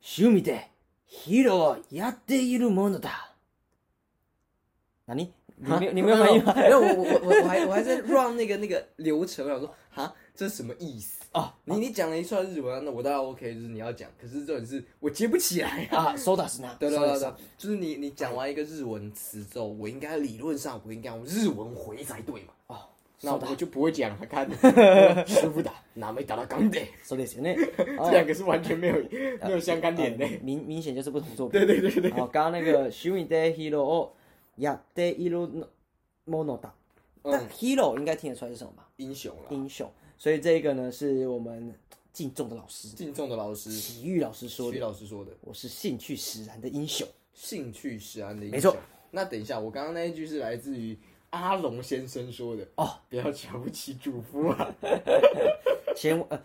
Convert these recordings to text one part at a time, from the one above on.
趣味でヒーローをやっているものだ。哪里？你没有你没有反应吗？没有，我我我我还我还在 run 那个那个流程，我想说哈，这是什么意思？哦，你你讲了一串日文啊，那我当然 OK，就是你要讲，可是重点是我接不起来啊。啊，そうですね。对对对对そうです，就是你你讲完一个日文词之后，我应该理论上我应该用日文回才对嘛。 哦，那そうだ我就不会讲了，看师傅的，哪没打到钢的，そうですよね。这两个是完全没有没有相干点的。呃明明显就是不同作品。对对对对，好，刚刚那个趣味でヒーローをやっているものだ。但嗯， hero 应该听得出来是什么吧？英雄啦，英雄。所以这个呢是我们敬重的老师，敬重的老师，体育老师说体育的。老师说的，我是兴趣使然的英雄。兴趣使然的英雄。没错。那等一下，我刚刚那一句是来自于 阿龙先生说的哦，不要瞧不起主夫啊。先呃，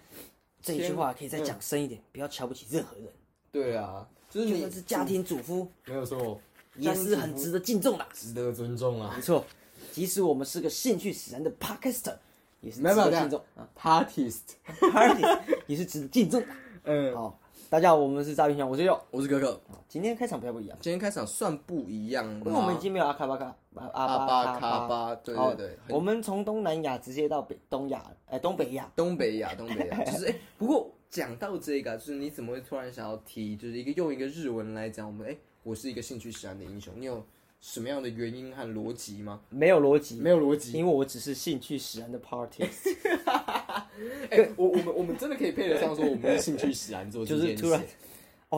这一句先话可以再讲深一点，不要瞧不起任何人，对啊，就是你就算是家庭主妇，没有错，也是很值得敬重的。值得尊重啊没。错，即使我们是个兴趣使然的 podcaster，也是值得敬重啊。Partyist，Party 也是值得敬重的。嗯，好，大家好，我们是诈骗小，我是佑。我是可可。今天开场比较不一样，今天开场算不一样吗，因为我们已经没有阿卡巴卡阿阿巴巴卡巴，对对对，我们从东南亚直接到北东亚，哎，东北亚。东北亚，东北亚，就是哎、不过讲到这个、啊，就是你怎么会突然想要提，就是一个用一个日文来讲，我们哎、我是一个兴趣使然的英雄，你有什么样的原因和逻辑吗？没有逻辑，没有逻辑。因为我只是兴趣使然的 party，哎、我我们我们真的可以配得上说我们是兴趣使然做就是突然，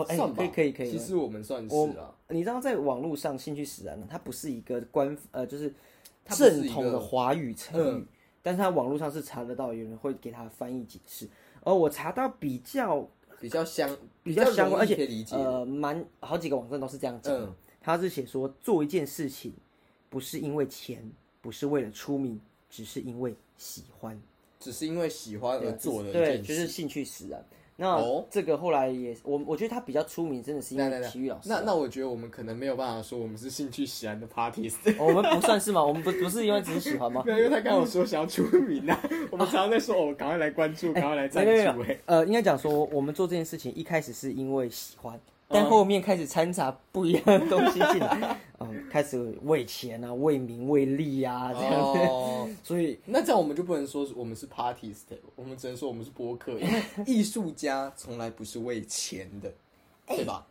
哦，哎，算吧可以可以可以。其实我们算是你知道，在网络上兴趣使然呢，它不是一个官呃，就是正统的华语成语，嗯但是它网络上是查得到，有人会给它翻译解释。而我查到比较比较相比较相关，而且。呃，蛮好几个网站都是这样讲的。嗯他是写说，做一件事情不是因为钱，不是为了出名，只是因为喜欢。只是因为喜欢而做的一对，件事。就是兴趣使然。那、哦这个后来也，我我觉得他比较出名，真的是因为体育老师。那那我觉得我们可能没有办法说我们是兴趣喜欢的 parties，我们不算是吗？我们不不是因为只是喜欢吗？没有，因为他刚刚有说想要出名啊，我们常常在说哦，赶快来关注，赶快来赞助，哎，呃，应该讲说，我们做这件事情一开始是因为喜欢，但嗯后面开始掺杂不一样的东西进来，嗯，开始为钱啊、为名、为利啊这样子，哦，所以那这样我们就不能说我们是 parties 的，我们只能说我们是播客，因为艺术家从来不是为钱的，对吧？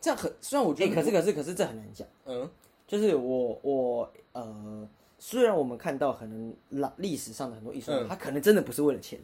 这样很，虽然我觉哎、得，可是可是可是这很难讲，嗯，就是我我呃，虽然我们看到可能历历史上的很多艺术家，嗯他可能真的不是为了钱。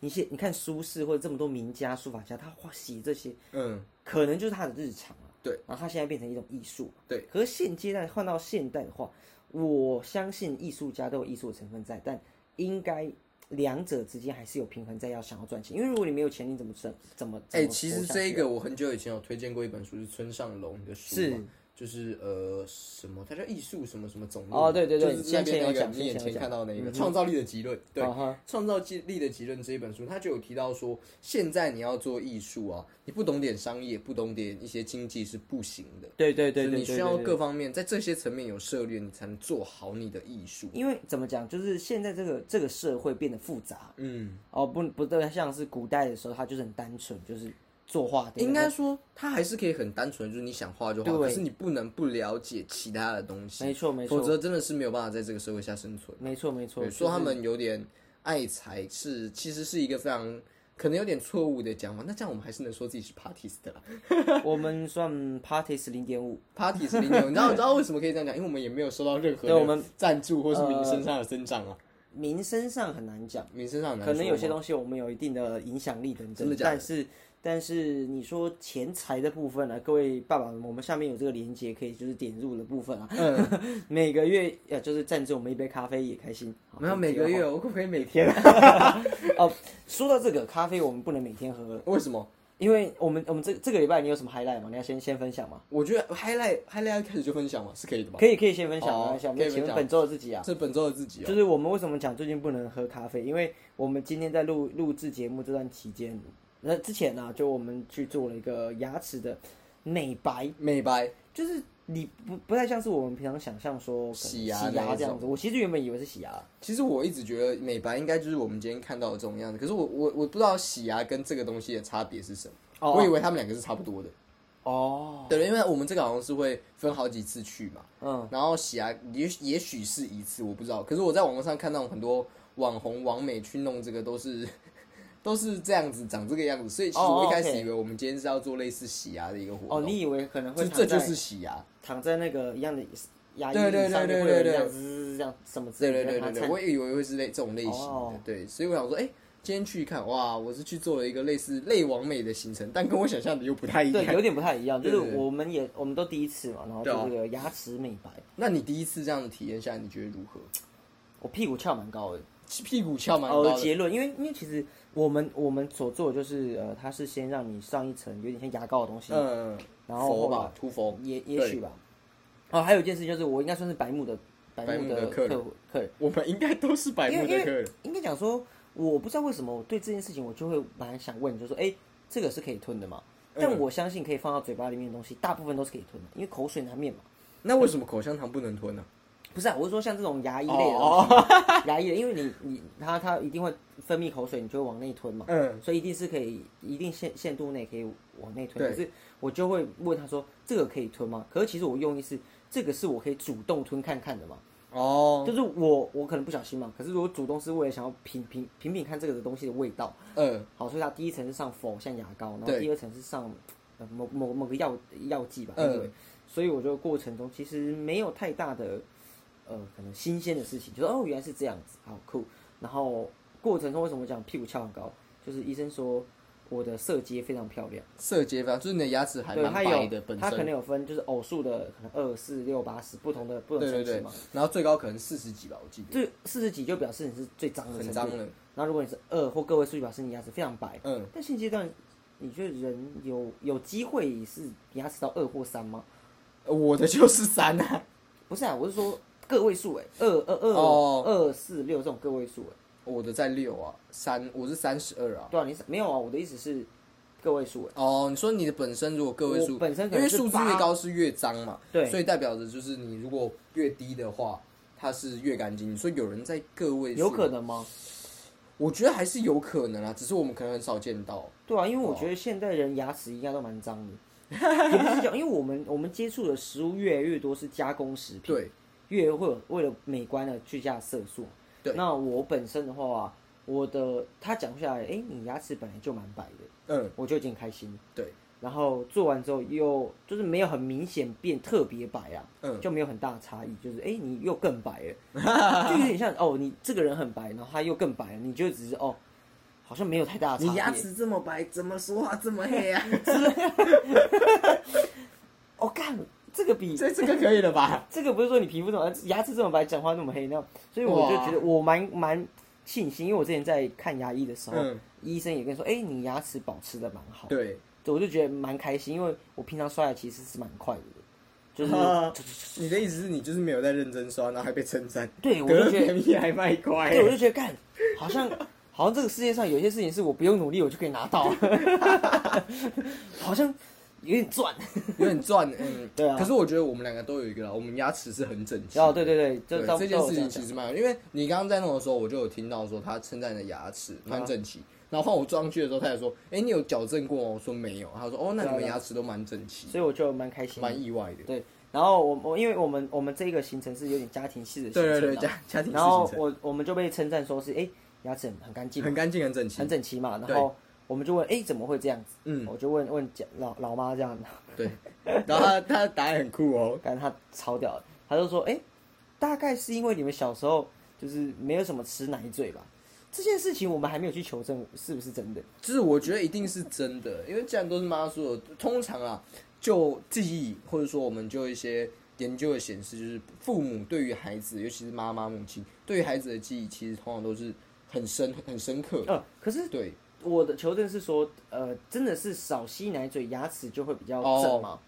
你写，你看苏轼或者这么多名家、书法家，他画写这些，嗯，可能就是他的日常啊。对，然后他现在变成一种艺术。对，可是现阶段换到现代的话，我相信艺术家都有艺术的成分在，但应该两者之间还是有平衡在，要想要赚钱。因为如果你没有钱，你怎么挣？怎么？哎、其实这一个我很久以前有推荐过一本书，是村上隆的书嘛，是就是呃什么，它叫艺术什么什么总论哦对对对就是那边那个你眼前看到那个创造力的极论，对，创造力的极论这一本书，它就有提到说，现在你要做艺术啊，你不懂点商业，不懂点一些经济是不行的。对对对你需要各方面在这些层面有涉猎，你才能做好你的艺术。因为怎么讲，就是现在这个这个社会变得复杂嗯，哦，不不对，像是古代的时候，它就是很单纯，就是作画。应该说它还是可以很单纯，就是你想画就画，可是你不能不了解其他的东西，没错没错否则真的是没有办法在这个社会下生存。没错没错，对，就是说他们有点爱财是其实是一个非常可能有点错误的讲法。那这样我们还是能说自己是 parties 的啦。我们算 parties 零点五，Party 是零点五，你知道 你知道为什么可以这样讲？因为我们也没有收到任何的赞助或是名声上的增长啊，名声上很难讲。名声上很难可能有些东西我们有一定的影响力等等，真的假的但是但是你说钱财的部分呢、各位爸爸，我们下面有这个连接，可以就是点入的部分啊。嗯，每个月呃就是赞助我们一杯咖啡也开心。好没有每个月，我可不可以每天？哦，说到这个咖啡，我们不能每天喝，为什么？因为我们我们这这个礼拜你有什么 highlight 吗？你要先先分享吗？我觉得 highlight highlight 开始就分享嘛，是可以的吧？可以可以先分享，哦没关系，我可以分享们请问本周的自己啊。是本周的自己哦。就是我们为什么讲最近不能喝咖啡？因为我们今天在录录制节目这段期间，那之前呢、就我们去做了一个牙齿的美白，美白，就是你不不太像是我们平常想象说洗牙这样子。我其实原本以为是洗牙，其实我一直觉得美白应该就是我们今天看到的这种样子，可是我我我不知道洗牙跟这个东西的差别是什么。哦我以为他们两个是差不多的。哦，对，因为我们这个好像是会分好几次去嘛，嗯，然后洗牙也许也许是一次，我不知道。可是我在网络上看到很多网红、网美去弄这个，都是都是这样子，长这个样子。所以其实哦我一开始以为我们今天是要做类似洗牙的一个活动。哦，你以为可能会这就是洗牙？躺在那个一样的牙医对对椅上对对面会有人对这样滋这样什么之对类的，对对对我以为会是类这种类型的，哦对，所以我想说，哎、今天去看，哇，我是去做了一个类似类完美的行程，但跟我想象的又不太一样。对，有点不太一样，就是对对对我们也我们都第一次嘛，然后对啊就这个牙齿美白，那你第一次这样的体验下来，你觉得如何？我屁股翘蛮高的。屁股翘蛮高呃，的，结论，因为因为其实我们我们所做的就是呃，它是先让你上一层有点像牙膏的东西，嗯，然后吧，涂佛，也也许吧。哦，还有一件事就是我应该算是白木的白白木木的客客户客人，我们应该都是百因为因为慕的客人。应该讲说，我不知道为什么我对这件事情我就会蛮想问，就说哎，这个是可以吞的吗？但嗯我相信可以放到嘴巴里面的东西，大部分都是可以吞的，因为口水难免嘛。那为什么口香糖不能吞呢、不是啊，我是说像这种牙医类的哦东西，牙医的，因为你你它它一定会分泌口水，你就会往内吞嘛。嗯，所以一定是可以一定限限度内可以往内吞。对可是我就会问他说：“这个可以吞吗？”可是其实我用意是，这个是我可以主动吞看看的嘛。哦，就是我我可能不小心嘛，可是如果主动是为了想要品品品品看这个的东西的味道，嗯，好，所以它第一层是上否像牙膏，然后对第二层是上呃某某某个药药剂吧，嗯对。所以我觉得过程中其实没有太大的呃可能新鲜的事情，就说哦原来是这样子，好酷。然后过程中为什么讲屁股翘很高？就是医生说我的色阶非常漂亮，色阶非常，就是你的牙齿还，蛮白的本它可能。有分就是偶数的可能二四六八十不同的不同对对对层级嘛。，然后最高可能四十几吧，我记得。这四十几就表示你是最脏的很脏了。然后如果你是二或个位数，就表示你牙齿非常白。嗯，但现阶段，你觉得人有有机会是牙齿到二或三吗？我的就是三啊。不是啊，我是说个位数哎，二二二哦二四六这种个位数哎，我的在六啊，三，我是三十二啊。对啊，你是没有啊？我的意思是个位数哎，哦，你说你的本身如果个位数，我本身可因为数字越高是越脏嘛，对所以代表着就是你如果越低的话，它是越干净。你说有人在个位数，有可，能吗？我觉得还是有可能啊，只是我们可能很少见到。对啊，因为我觉得现代人牙齿应该都蛮脏的，也不是讲，因为我们我们接触的食物越来越多是加工食品，对，越会有为了美观而去加色素。对。那我本身的话，我的他讲下来，哎、你牙齿本来就蛮白的，嗯，我就已经开心。了。对，然后做完之后又就是没有很明显变特别白啊，嗯。就没有很大的差异，就是哎、你又更白了，就有点像哦，你这个人很白，然后他又更白了，你就只是哦，好像没有太大的差牙齿这么白，怎么说话这么黑啊？我，干这个比这这个可以了吧？这个不是说你皮肤这么牙齿这么白，讲话那么黑那样，所以我就觉得我蛮蛮庆幸，因为我之前在看牙医的时候，嗯。医生也跟你说，哎、你牙齿保持的蛮好，对，对，我就觉得蛮开心，因为我平常刷牙其实是蛮快的，就是、你的意思是你就是没有在认真刷，然后还被称赞，对我就 觉得，还卖乖。对，我就觉得干，好像好像这个世界上有些事情是我不用努力我就可以拿到，好像有点赚，有点赚，嗯，对啊可是我觉得我们两个都有一个啦，我们牙齿是很整齐。哦，对对对，就这件事情其实蛮好，因为你刚刚在弄的时候，我就有听到说他称赞你的牙齿啊蛮整齐。然后换我坐上去的时候，他也说：“哎，你有矫正过吗？”我说没有。他说：“哦，那你们牙齿都蛮整齐，所以我就蛮开心，蛮意外的。对，然后我我因为我们我们这个行程是有点家庭式的”行程、啊，对对对，家家庭式然后行程我我们就被称赞说是哎、牙齿很很干净，很干净、很整齐很。整齐嘛，然对后我们就问哎、怎么会这样子？嗯，我就问问讲老老妈这样子，对。然后他 他的答案很酷哦，感觉他超屌的，他就说哎、大概是因为你们小时候就是没有什么吃奶嘴吧。这件事情我们还没有去求证是不是真的，就是我觉得一定是真的，因为既然都是妈说的，通常啊，就记忆或者说我们就一些研究的显示，就是父母对于孩子，尤其是妈妈、母亲对于孩子的记忆，其实通常都是很深、很深刻。呃，可是对，我的求证是说，呃，真的是少吸奶嘴，牙齿就会比较正吗？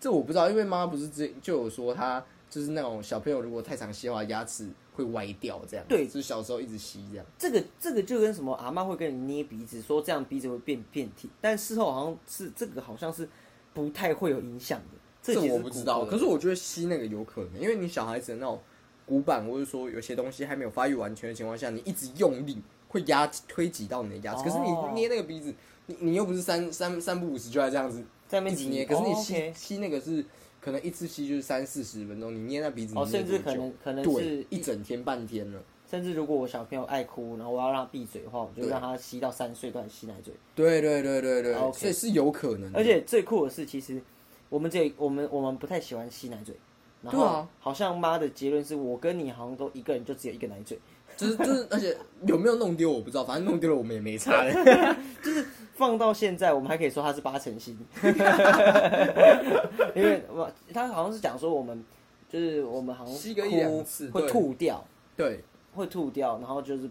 这我不知道，因为妈妈不是之前就有说，她就是那种小朋友如果太常吸的话，牙齿会歪掉，这样。对就是小时候一直吸这样。这个这个就跟什么阿妈会跟你捏鼻子，说这样鼻子会变变挺，但事后好像是这个好像是不太会有影响的。这我不知道，可是我觉得吸那个有可能，因为你小孩子的那种骨板，或者说有些东西还没有发育完全的情况下，你一直用力会压推挤到你的牙齿。可是哦你捏那个鼻子，你你又不是三三三不五十就要这样子在那边挤捏，可是你哦吸、吸那个是可能一次吸就是三四十分钟，你捏那鼻子，甚至可能可能对是一整天半天了。甚至如果我小朋友爱哭，然后我要让他闭嘴的话，我就对让他吸到三岁都还吸奶嘴。对对对对对所以是有可能的。而且最酷的是，其实我们这我们我们不太喜欢吸奶嘴，然后对啊好像妈的结论是我跟你好像都一个人就只有一个奶嘴，就是就是，而且 有没有弄丢我不知道，反正弄丢了我们也没差 就是。放到现在我们还可以说它是八成新，因为我他好像是讲说我们就是我们好像吸个一两次会吐掉，对，会吐掉，然后就是。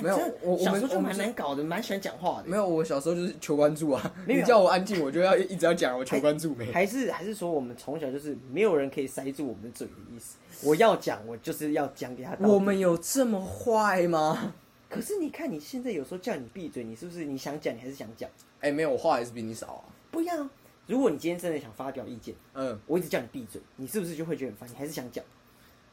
没有我我们小时候就我蛮难搞的，蛮喜欢讲话的。没有，我小时候就是求关注啊。没有 你叫我安静，我就要一直要讲我求关注没。还是还是说我们从小就是没有人可以塞住我们的嘴的意思。我要讲，我就是要讲给他。我们有这么坏吗？可是你看你现在有时候叫你闭嘴，你是不是你想讲你还是想讲？哎、没有，我话还是比你少啊。不一样啊。如果你今天真的想发表意见，嗯，我一直叫你闭嘴，你是不是就会觉得很烦？你还是想讲？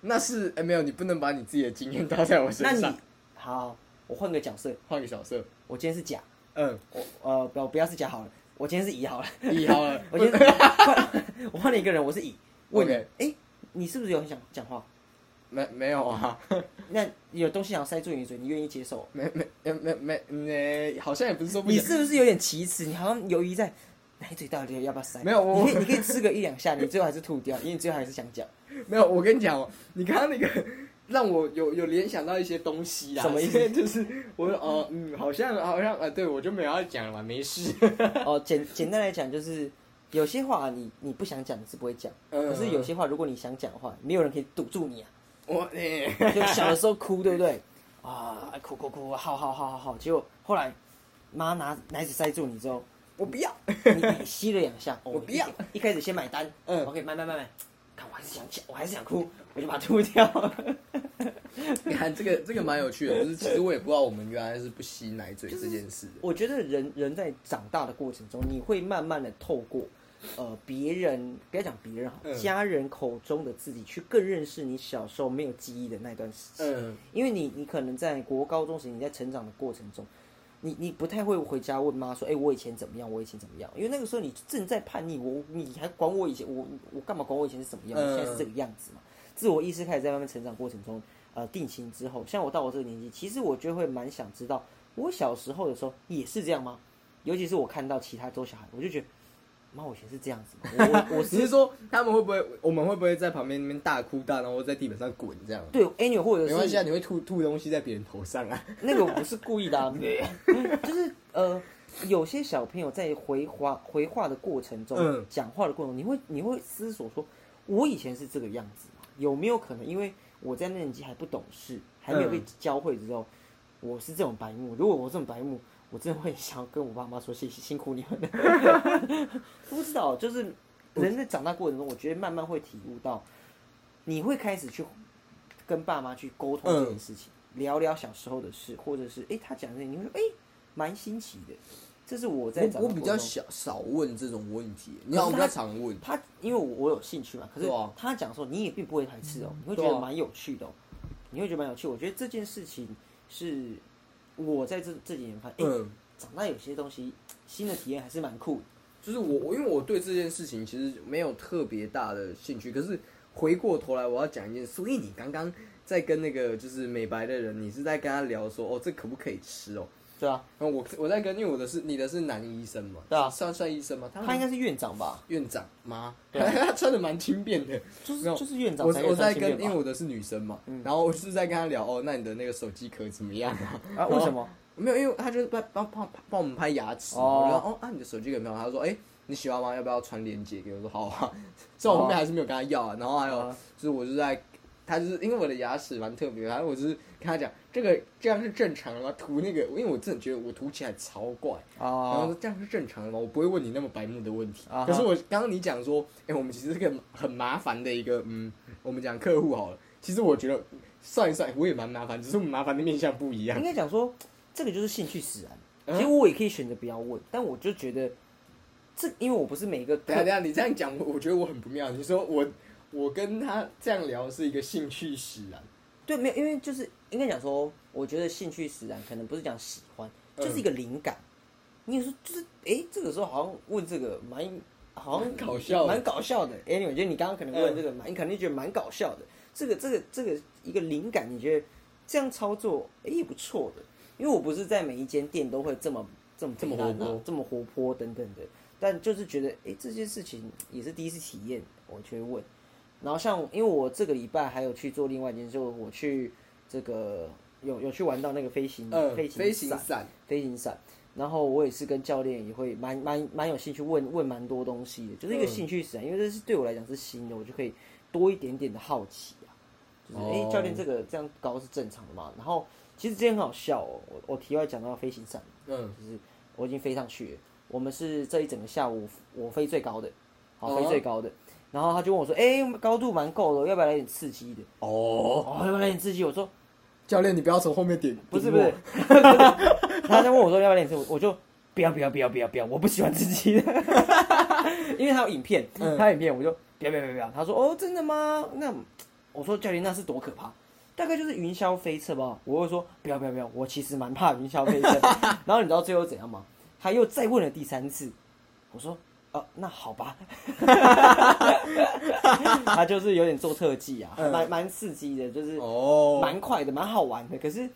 那是哎、没有，你不能把你自己的经验搭在我身上那你。好，我换个角色，换个角色，我今天是甲，嗯，我呃不不要是甲好了，我今天是乙好了，乙好了，我今天换 我换了一个人，我是乙，问你，哎你是不是有很想讲话？没没有啊，那有东西想要塞住你的嘴，你愿意接受？没没没没没没，好像也不是说不你是不是有点奇耻？你好像犹豫在奶嘴到底要不要塞？没有我你可以你可以吃个一两下，你最后还是吐掉，因为你最后还是想讲。没有，我跟你讲哦，你刚刚那个让我有有联想到一些东西啦。什么意思 就是我说哦，嗯，好像好像呃，对我就没有要讲了嘛，没事。哦，简简单来讲就是，有些话你你不想讲，你是不会讲；嗯可是有些话，如果你想讲的话，没有人可以堵住你啊。我哎、就小的时候哭，对不对？啊，哭哭哭，好好好好好。结果后来妈拿奶嘴塞住你之后，我不要。你你吸了两下，哦我不要一。一开始先买单，嗯，OK，买买买买。看我还是想讲，我还是想哭，我就把它吐掉。你看这个这个蛮有趣的，就是其实我也不知道我们原来是不吸奶嘴这件事。我觉得人人在长大的过程中，你会慢慢的透过呃别人，不要讲别人哈，嗯家人口中的自己，去更认识你小时候没有记忆的那段时期。嗯，因为你你可能在国高中时，你在成长的过程中，你你不太会回家问妈说，哎、我以前怎么样，我以前怎么样？因为那个时候你正在叛逆，我你还管我以前，我我干嘛管我以前是怎么样？你现在是这个样子嘛。自我意识开始在慢慢成长过程中，呃，定型之后，像我到我这个年纪，其实我就会蛮想知道，我小时候的时候也是这样吗？尤其是我看到其他周小孩，我就觉得，妈，我以前是这样子吗？我我只是说他们会不会，我们会不会在旁边那边大哭大闹，或在地板上滚这样？对 anyway 或者是没关系啊，你会吐吐东西在别人头上啊。那个我不是 故意的、啊，就是呃，有些小朋友在回话回话的过程中，嗯讲话的过程中，你会你会思索说，我以前是这个样子吗？有没有可能，因为我在那年纪还不懂事，还没有被嗯教会之后，我是这种白目。如果我这种白目，我真的会想要跟我爸妈说谢谢，辛苦你们了。不知道，就是人在长大过程中，我觉得慢慢会体悟到，你会开始去跟爸妈去沟通这件事情，聊聊小时候的事，或者是哎、诶他讲这些，你会说哎蛮、新奇的。这是我在长我我比较少少问这种问题，你好，我比较常问。他因为我我有兴趣嘛，可是他讲说你也并不会排斥哦，你会觉得蛮有趣的哦，你会觉得蛮有趣。我觉得这件事情是我在这这几年发现，哎、嗯，长大有些东西新的体验还是蛮酷的。就是我我因为我对这件事情其实没有特别大的兴趣，可是回过头来我要讲一件事，所以你刚刚在跟那个就是美白的人，你是在跟他聊说哦这可不可以吃哦？对啊，然后我我在跟，因为我的是你的是男医生嘛，对啊算算医生吗？他他应该是院长吧？院长吗？对啊 他穿的蛮轻便的。就是就是院长我才可以我在跟，穿轻便吧因为我的是女生嘛，然后我就是在跟他聊哦，那你的那个手机壳怎么样啊？啊，为什么？没有，因为他就是帮帮帮帮我们拍牙齿我就说哦啊，你的手机有没有？他说哎、你喜欢吗？要不要传链接给我？我说好啊，所以我后面还是没有跟他要啊。然后还有哦就是我就在，他就是因为我的牙齿蛮特别的，然后我就是跟他讲这个这样是正常的吗？涂那个，因为我真的觉得我涂起来超怪，然后啊说这样是正常的吗？我不会问你那么白目的问题。可是我刚刚你讲说，哎、我们其实是个很麻烦的一个，嗯，我们讲客户好了。其实我觉得算一算，我也蛮麻烦，只是我们麻烦的面向不一样应。该讲说这个就是兴趣使然。嗯其实我也可以选择不要问，但我就觉得这，因为我不是每一个等一下等下，你这样讲，我我觉得我很不妙。你说我我跟他这样聊是一个兴趣使然，对，没有，因为就是应该讲说，我觉得兴趣使然，可能不是讲喜欢，就是一个灵感。你有时候就是，哎，这个时候好像问这个蛮好像搞笑蛮搞笑的。哎，我觉得你刚刚可能问这个蛮，你肯定觉得蛮搞笑的。这个这个这个一个灵感，你觉得这样操作，哎，也不错的。因为我不是在每一间店都会这么这么这么活泼这么活泼等等的，但就是觉得，哎，这件事情也是第一次体验，我就会问。然后像，因为我这个礼拜还有去做另外一件事，就我去这个有有去玩到那个飞行、嗯，飞飞行伞、行伞，飞行伞，然后我也是跟教练也会蛮蛮蛮有兴趣问问蛮多东西的，就是一个嗯。兴趣使然，因为这是对我来讲是新的，我就可以多一点点的好奇啊，就是哎、哦。教练这个这样高是正常的嘛？然后其实之前很好笑哦，我我题外讲到飞行伞，嗯，就是我已经飞上去了，我们是这一整个下午我飞最高的，好哦。飞最高的。然后他就问我说：“哎、高度蛮够的，要不要来点刺激的？”哦，哦，要不要来点刺激？我说教练，你不要从后面点，不是顶不是我，他在问我说要不要练刺激，我就不要不要不要不要不要，我不喜欢刺激的，因为他有影片，嗯他有影片我就不要不要不要不要。他说哦真的吗？那我说教练那是多可怕？大概就是云霄飞车吧。我会说不要不要不要，我其实蛮怕云霄飞车。然后你知道最后怎样吗？他又再问了第三次，我说哦那好吧，他就是有点做特技啊，嗯蛮蛮刺激的，就是哦，蛮快的，蛮好玩的。可是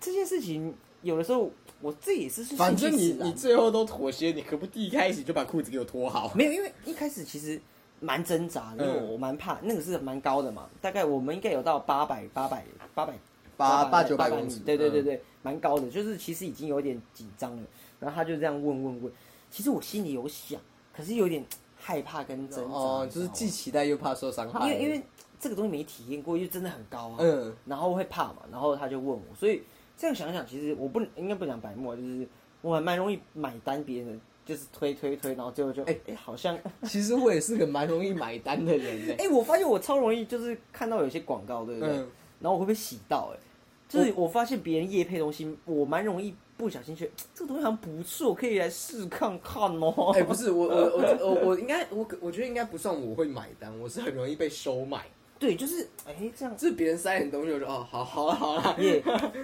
这件事情有的时候我自己也是是反正你你最后都妥协，你可不第一开始就把裤子给我脱好？没有，因为一开始其实蛮挣扎的，因为嗯我蛮怕那个是蛮高的嘛，大概我们应该有到八百八百八百八八九八百公尺米，对对对嗯对，蛮高的，就是其实已经有点紧张了。然后他就这样问问问，其实我心里有想，可是有点 害怕跟挣扎，哦，就是既期待又怕受伤害。因为因为这个东西没体验过，又真的很高啊，嗯，然后会怕嘛，然后他就问我，所以这样想想，其实我不应该不讲白目啊，就是我还蛮容易买单别人的，就是推推推，然后最后就哎哎、好像 其实我也是个蛮容易买单的人呢 哎、。我发现我超容易就是看到有些广告，对不对？嗯，然后我会被洗到、哎，就是我发现别人夜配东西，我蛮容易不小心觉得 这个东西好像不错，可以来试看看哦。哎，不是 我我我我我应该我我觉得应该不算我会买单，我是很容易被收买。对，就是哎、这样就是别人塞点东西，我就哦，好好了好了，也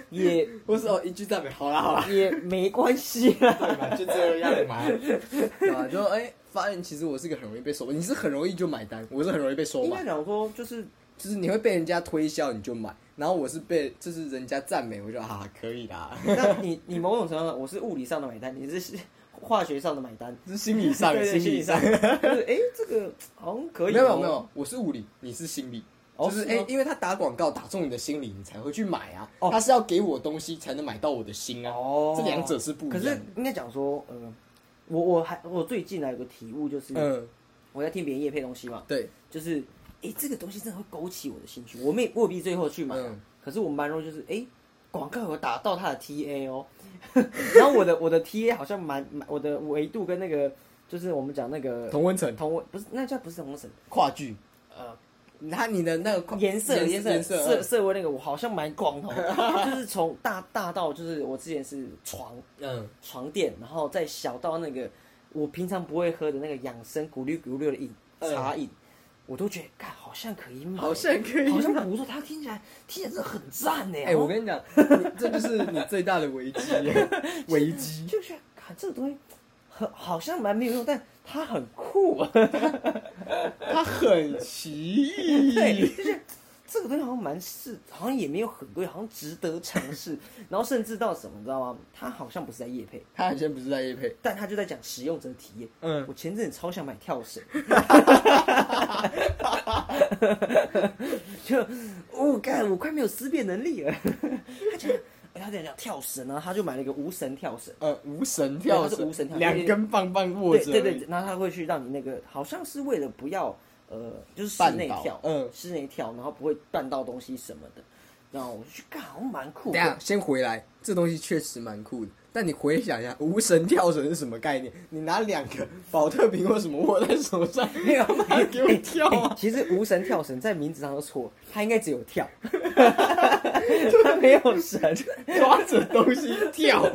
也 或是哦一句赞美，好啦好啦，也没关系啦。就这样嘛，对吧？就哎，发现其实我是个很容易被收买，你是很容易就买单，我是很容易被收应该买，讲说，就是就是你会被人家推销你就买，然后我是被就是人家赞美，我就啊可以啦，那你你某种程度上，我是物理上的买单，你是化学上的买单。是心理上 对对，心理理上，就是哎、这个好像可以、没有没有，，我是物理，你是心理。哦就是哎、因为他打广告打中你的心里，你才会去买啊。哦他是要给我东西才能买到我的心啊。哦这两者是不一可样的。是应该讲说，呃，我我还我最近来有个体悟，就是、嗯，我在听别人夜配东西嘛，对，就是哎、这个东西真的会勾起我的兴趣，我没未必最后去买啊、嗯。可是我蛮容易就是哎。广告有打到他的 TA 哦，然后我的我的 TA 好像蛮蛮我的维度跟那个就是我们讲那个同温层同温不是那叫不是同温层，跨距，呃那你的那个颜色颜色颜色色，色位那个我好像蛮广的哦，就是从大大到就是我之前是床嗯，床垫，然后再小到那个我平常不会喝的那个养生咕噜咕噜的饮嗯。茶饮，我都觉得，干好像可以买，好像可以。好像不错，它听起来听起来真的很赞呢。哎、我跟你讲，这就是你最大的危机，危机。就觉得，看这个东西很好像蛮没有用，但它很酷啊。他很奇异。对，就是这个东西好像蛮适，好像也没有很贵，好像值得尝试。然后甚至到什么，你知道吗？他好像不是在夜配，他好像不是在夜配，但他就在讲使用者体验。嗯我前阵子超想买跳绳，就我干、我快没有思辨能力了。他讲，哎他在讲跳绳啊，他就买了一个无绳跳绳。呃，无绳跳对它是绳，无绳跳绳两根棒棒握着，对对对，，然后他会去让你那个，好像是为了不要呃，就是室内跳，嗯室内跳，然后不会绊到东西什么的。然后我就去干，好像蛮酷等一下。先回来，这东西确实蛮酷的。但你回想一下，无绳跳绳是什么概念？你拿两个保特瓶或什么握在手上，没有把它给我跳哎啊！其实无绳跳绳在名字上都错，它应该只有跳。他没有神。抓着东西跳。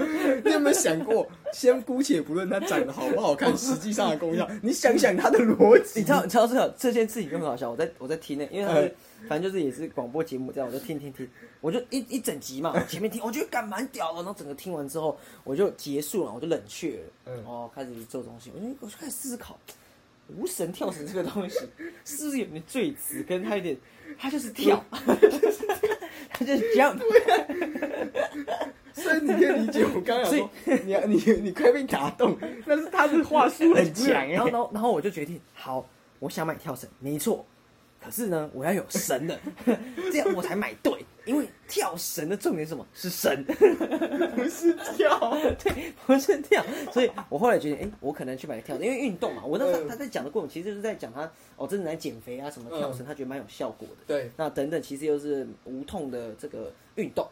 你有没有想过，先姑且不论它长得好不好看，实际上的功效，你想想它的逻辑。你知道，你知道这个这件事情就很好笑。我在我在听呢，因为他是嗯反正就是也是广播节目这样，我就听听听，我就一一整集嘛，我前面听，我觉得干蛮屌的，然后整个听完之后，我就结束了，我就冷却了，嗯哦，开始做东西，我就我就开始思考，无神跳绳这个东西是不是有点坠词，跟他有点，他就是跳，就是 jump，所以你可以理解我刚刚讲说，你你你快被打动，但是他是话术很强哎然后然后然后我就决定，好，我想买跳绳，没错。可是呢，我要有神的，这样我才买对。因为跳绳的重点是什么？是神，不是跳。对，不是跳。所以我后来觉得，哎、我可能去买个跳绳，因为运动嘛。我那时候嗯他在讲的过程，其实就是在讲他哦，真的来减肥啊，什么跳绳，他觉得蛮有效果的。对，那等等，其实又是无痛的这个运动，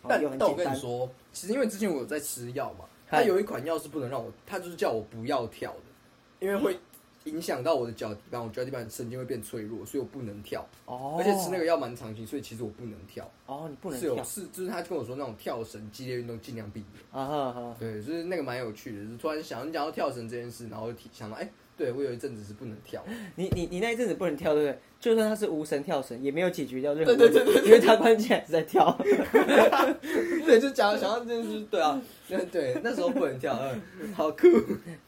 哦但又很但我。跟你说，其实因为之前我有在吃药嘛，嗨它有一款药是不能让我，他就是叫我不要跳的，因为会影响到我的脚底板，我脚底板神经会变脆弱，所以我不能跳。哦，而且吃那个药蛮长期，所以其实我不能跳。哦，你不能跳是有是，就是他跟我说那种跳绳激烈运动尽量避免。啊哈哈。对，就是那个蛮有趣的，就是突然想你讲到跳绳这件事，然后就想到，哎、对我有一阵子是不能跳，你你你那一阵子不能跳，对不对？就算他是无神跳绳，也没有解决掉任何问题，因为他关键还是在跳。对，就讲想到这件事，对啊，对对，那时候不能跳，嗯，好酷，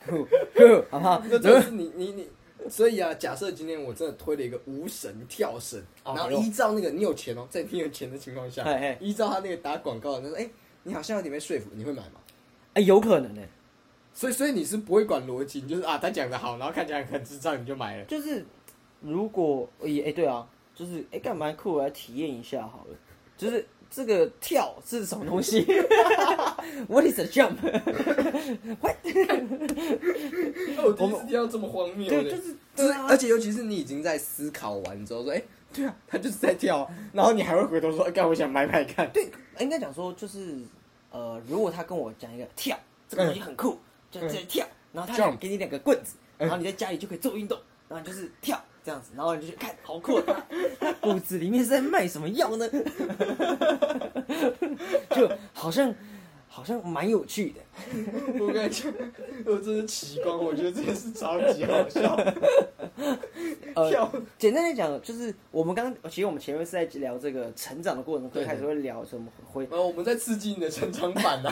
酷酷，好不好？那真的是你你你，所以啊，假设今天我真的推了一个无神跳绳，哦然后依照那个你有钱哦，在你有钱的情况下嘿嘿，依照他那个打广告的，那说，哎、你好像有点被说服，你会买吗？哎，有可能呢，所以所以你是不会管逻辑，你就是啊，他讲的好，然后看起来很智障，你就买了。就是如果也哎对啊，就是哎干嘛酷，我来体验一下好了。就是这个跳是什么东西？What is a jump？我第一次听到这么荒谬的，对，就是就是而且尤其是你已经在思考完之后说，哎、对啊，他就是在跳，然后你还会回头说，哎、干，我想买买看。对，应该讲说就是呃，如果他跟我讲一个跳，这个东西很酷，就嗯。这里跳，然后他给你两个棍子，嗯。然后你在家里就可以做运动，然后你就是跳这样子，然后你就去看好酷，他肚子里面是在卖什么药呢？就好像好像蛮有趣的。我跟你讲，我真是奇观，我觉得这件事超级好笑。呃 跳，简单来讲，就是我们刚其实我们前面是在聊这个成长的过程中，最开始会聊什么会呃，我们在刺激你的成长板呐、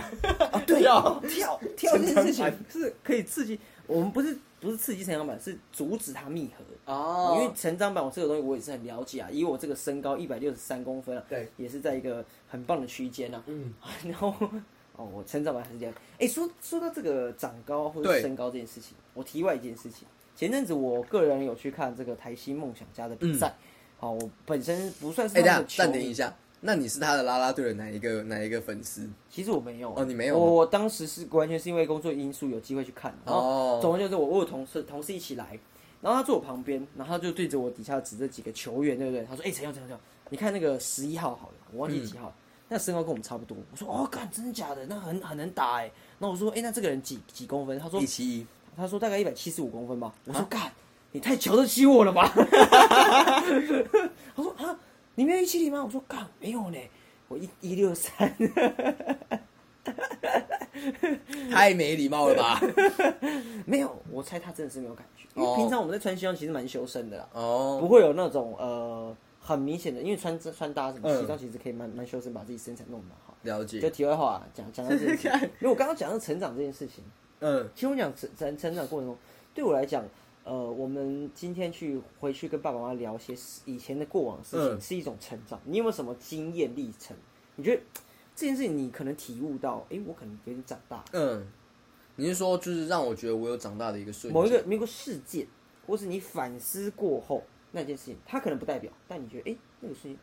啊，对，跳跳跳这件事情是可以刺激我们，不是不是刺激成长板，是阻止它密合。哦因为成长板我这个东西我也是很了解啊，以我这个身高一百六十三公分啊，对，也是在一个很棒的区间啊。嗯，然后哦，我成长版还是这样。哎，说说到这个长高或者身高这件事情，我题外一件事情，前阵子我个人有去看这个台西梦想家的比赛。好，我本身不算是嗯哎、暂停一下，那你是他的啦啦队的哪一个哪一个粉丝？其实我没有哦你没有我我当时是完全是因为工作因素有机会去看，然后哦总之就是我我有同事同事一起来，然后他坐我旁边，然后他就对着我底下指这几个球员，对不对？他说：“哎、陈耀陈耀，你看那个十一号好了，我忘记几号，那身高跟我们差不多。”我说：“哦，干真的假的？那很很能打哎。”那我说：“哎、那这个人几几公分？”他说一七一，：“他说大概一百七十五公分吧。”我说：“干，你太瞧得起我了吧？” 他说：“啊，你没有一七零吗？”我说：“干，没有呢，我一一六三。”太没礼貌了吧？没有，我猜他真的是没有感觉，因为哦平常我们在穿西装其实蛮修身的啦，哦，不会有那种呃很明显的，因为穿穿搭什么嗯西装其实可以蛮蛮修身，把自己身材弄得蛮好。了解就。题外话讲讲到这件事情，因为我刚刚讲到成长这件事情，嗯，其实我讲成成成长过程中，对我来讲，呃，我们今天去回去跟爸爸妈妈聊一些事以前的过往的事情，嗯是一种成长。你有没有什么经验历程？你觉得这件事情你可能体悟到，诶，我可能有点长大。嗯，你是说就是让我觉得我有长大的一个瞬间？某一个某一个事件，或是你反思过后那件事情，他可能不代表，但你觉得哎、诶那个事情，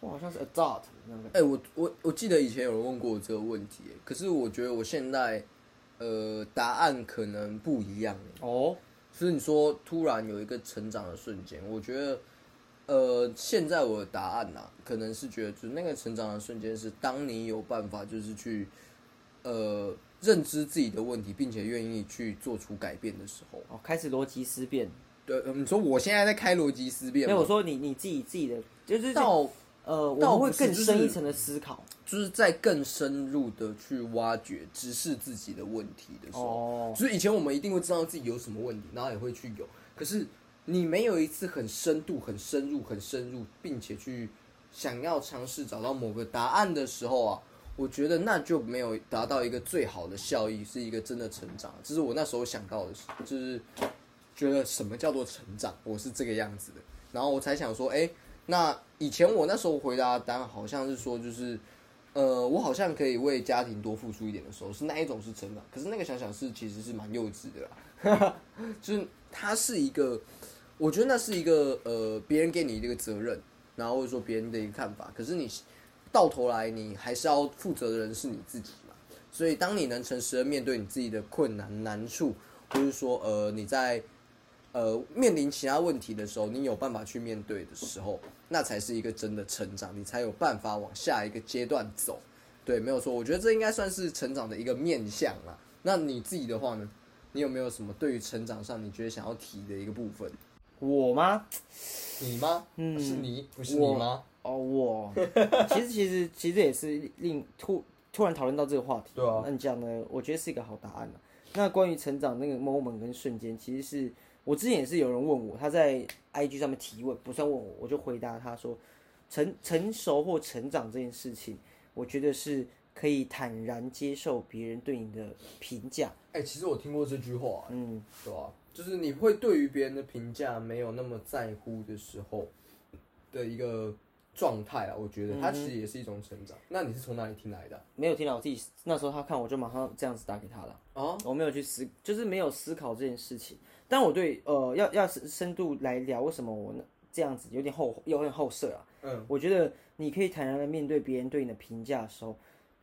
我好像是 adult 那种感觉。哎、我我我记得以前有人问过我这个问题，可是我觉得我现在呃答案可能不一样。哦，所以你说突然有一个成长的瞬间，我觉得呃现在我的答案呐、可能是觉得就是那个成长的瞬间是当你有办法就是去呃认知自己的问题，并且愿意去做出改变的时候。哦，开始逻辑思辨。对，呃你说我现在在开逻辑思辨吗，没有，我说你你自己自己的，就是到呃，我倒们会更深一层的思考。就是在更深入的去挖掘、直视自己的问题的时候，哦，就是以前我们一定会知道自己有什么问题，然后也会去有。可是你没有一次很深度、很深入、很深入，并且去想要尝试找到某个答案的时候啊，我觉得那就没有达到一个最好的效益，是一个真的成长。这是我那时候想到的事，就是觉得什么叫做成长，我是这个样子的。然后我才想说，哎、那以前我那时候回答的答案好像是说，就是。呃，我好像可以为家庭多付出一点的时候，是那一种是成长。可是那个想想是其实是蛮幼稚的啦，就是它是一个，我觉得那是一个呃别人给你的一个责任，然后或者说别人的一个看法。可是你到头来你还是要负责的人是你自己嘛。所以当你能诚实的面对你自己的困难难处，或是说呃你在呃面临其他问题的时候，你有办法去面对的时候，那才是一个真的成长，你才有办法往下一个阶段走。对，没有错，我觉得这应该算是成长的一个面向啦。那你自己的话呢？你有没有什么对于成长上你觉得想要提的一个部分？我吗？你吗？嗯是你，不是我你吗？哦，我 其实其实其实也是令突突然讨论到这个话题。对啊那你讲呢？我觉得是一个好答案了。那关于成长那个 moment 跟瞬间，其实是我之前也是有人问我，他在 IG 上面提问，不算问我，我就回答他说，成成熟或成长这件事情，我觉得是可以坦然接受别人对你的评价。哎、其实我听过这句话、嗯，对吧、就是你会对于别人的评价没有那么在乎的时候的一个状态啊，我觉得它其实也是一种成长。那你是从哪里听来的？没有听到我自己那时候他看我就马上这样子打给他了。哦，我没有去思，就是没有思考这件事情。但我对呃，要要深深度来聊，为什么我那这样子有点后有点后设啊？嗯，我觉得你可以坦然的面对别人对你的评价的时候，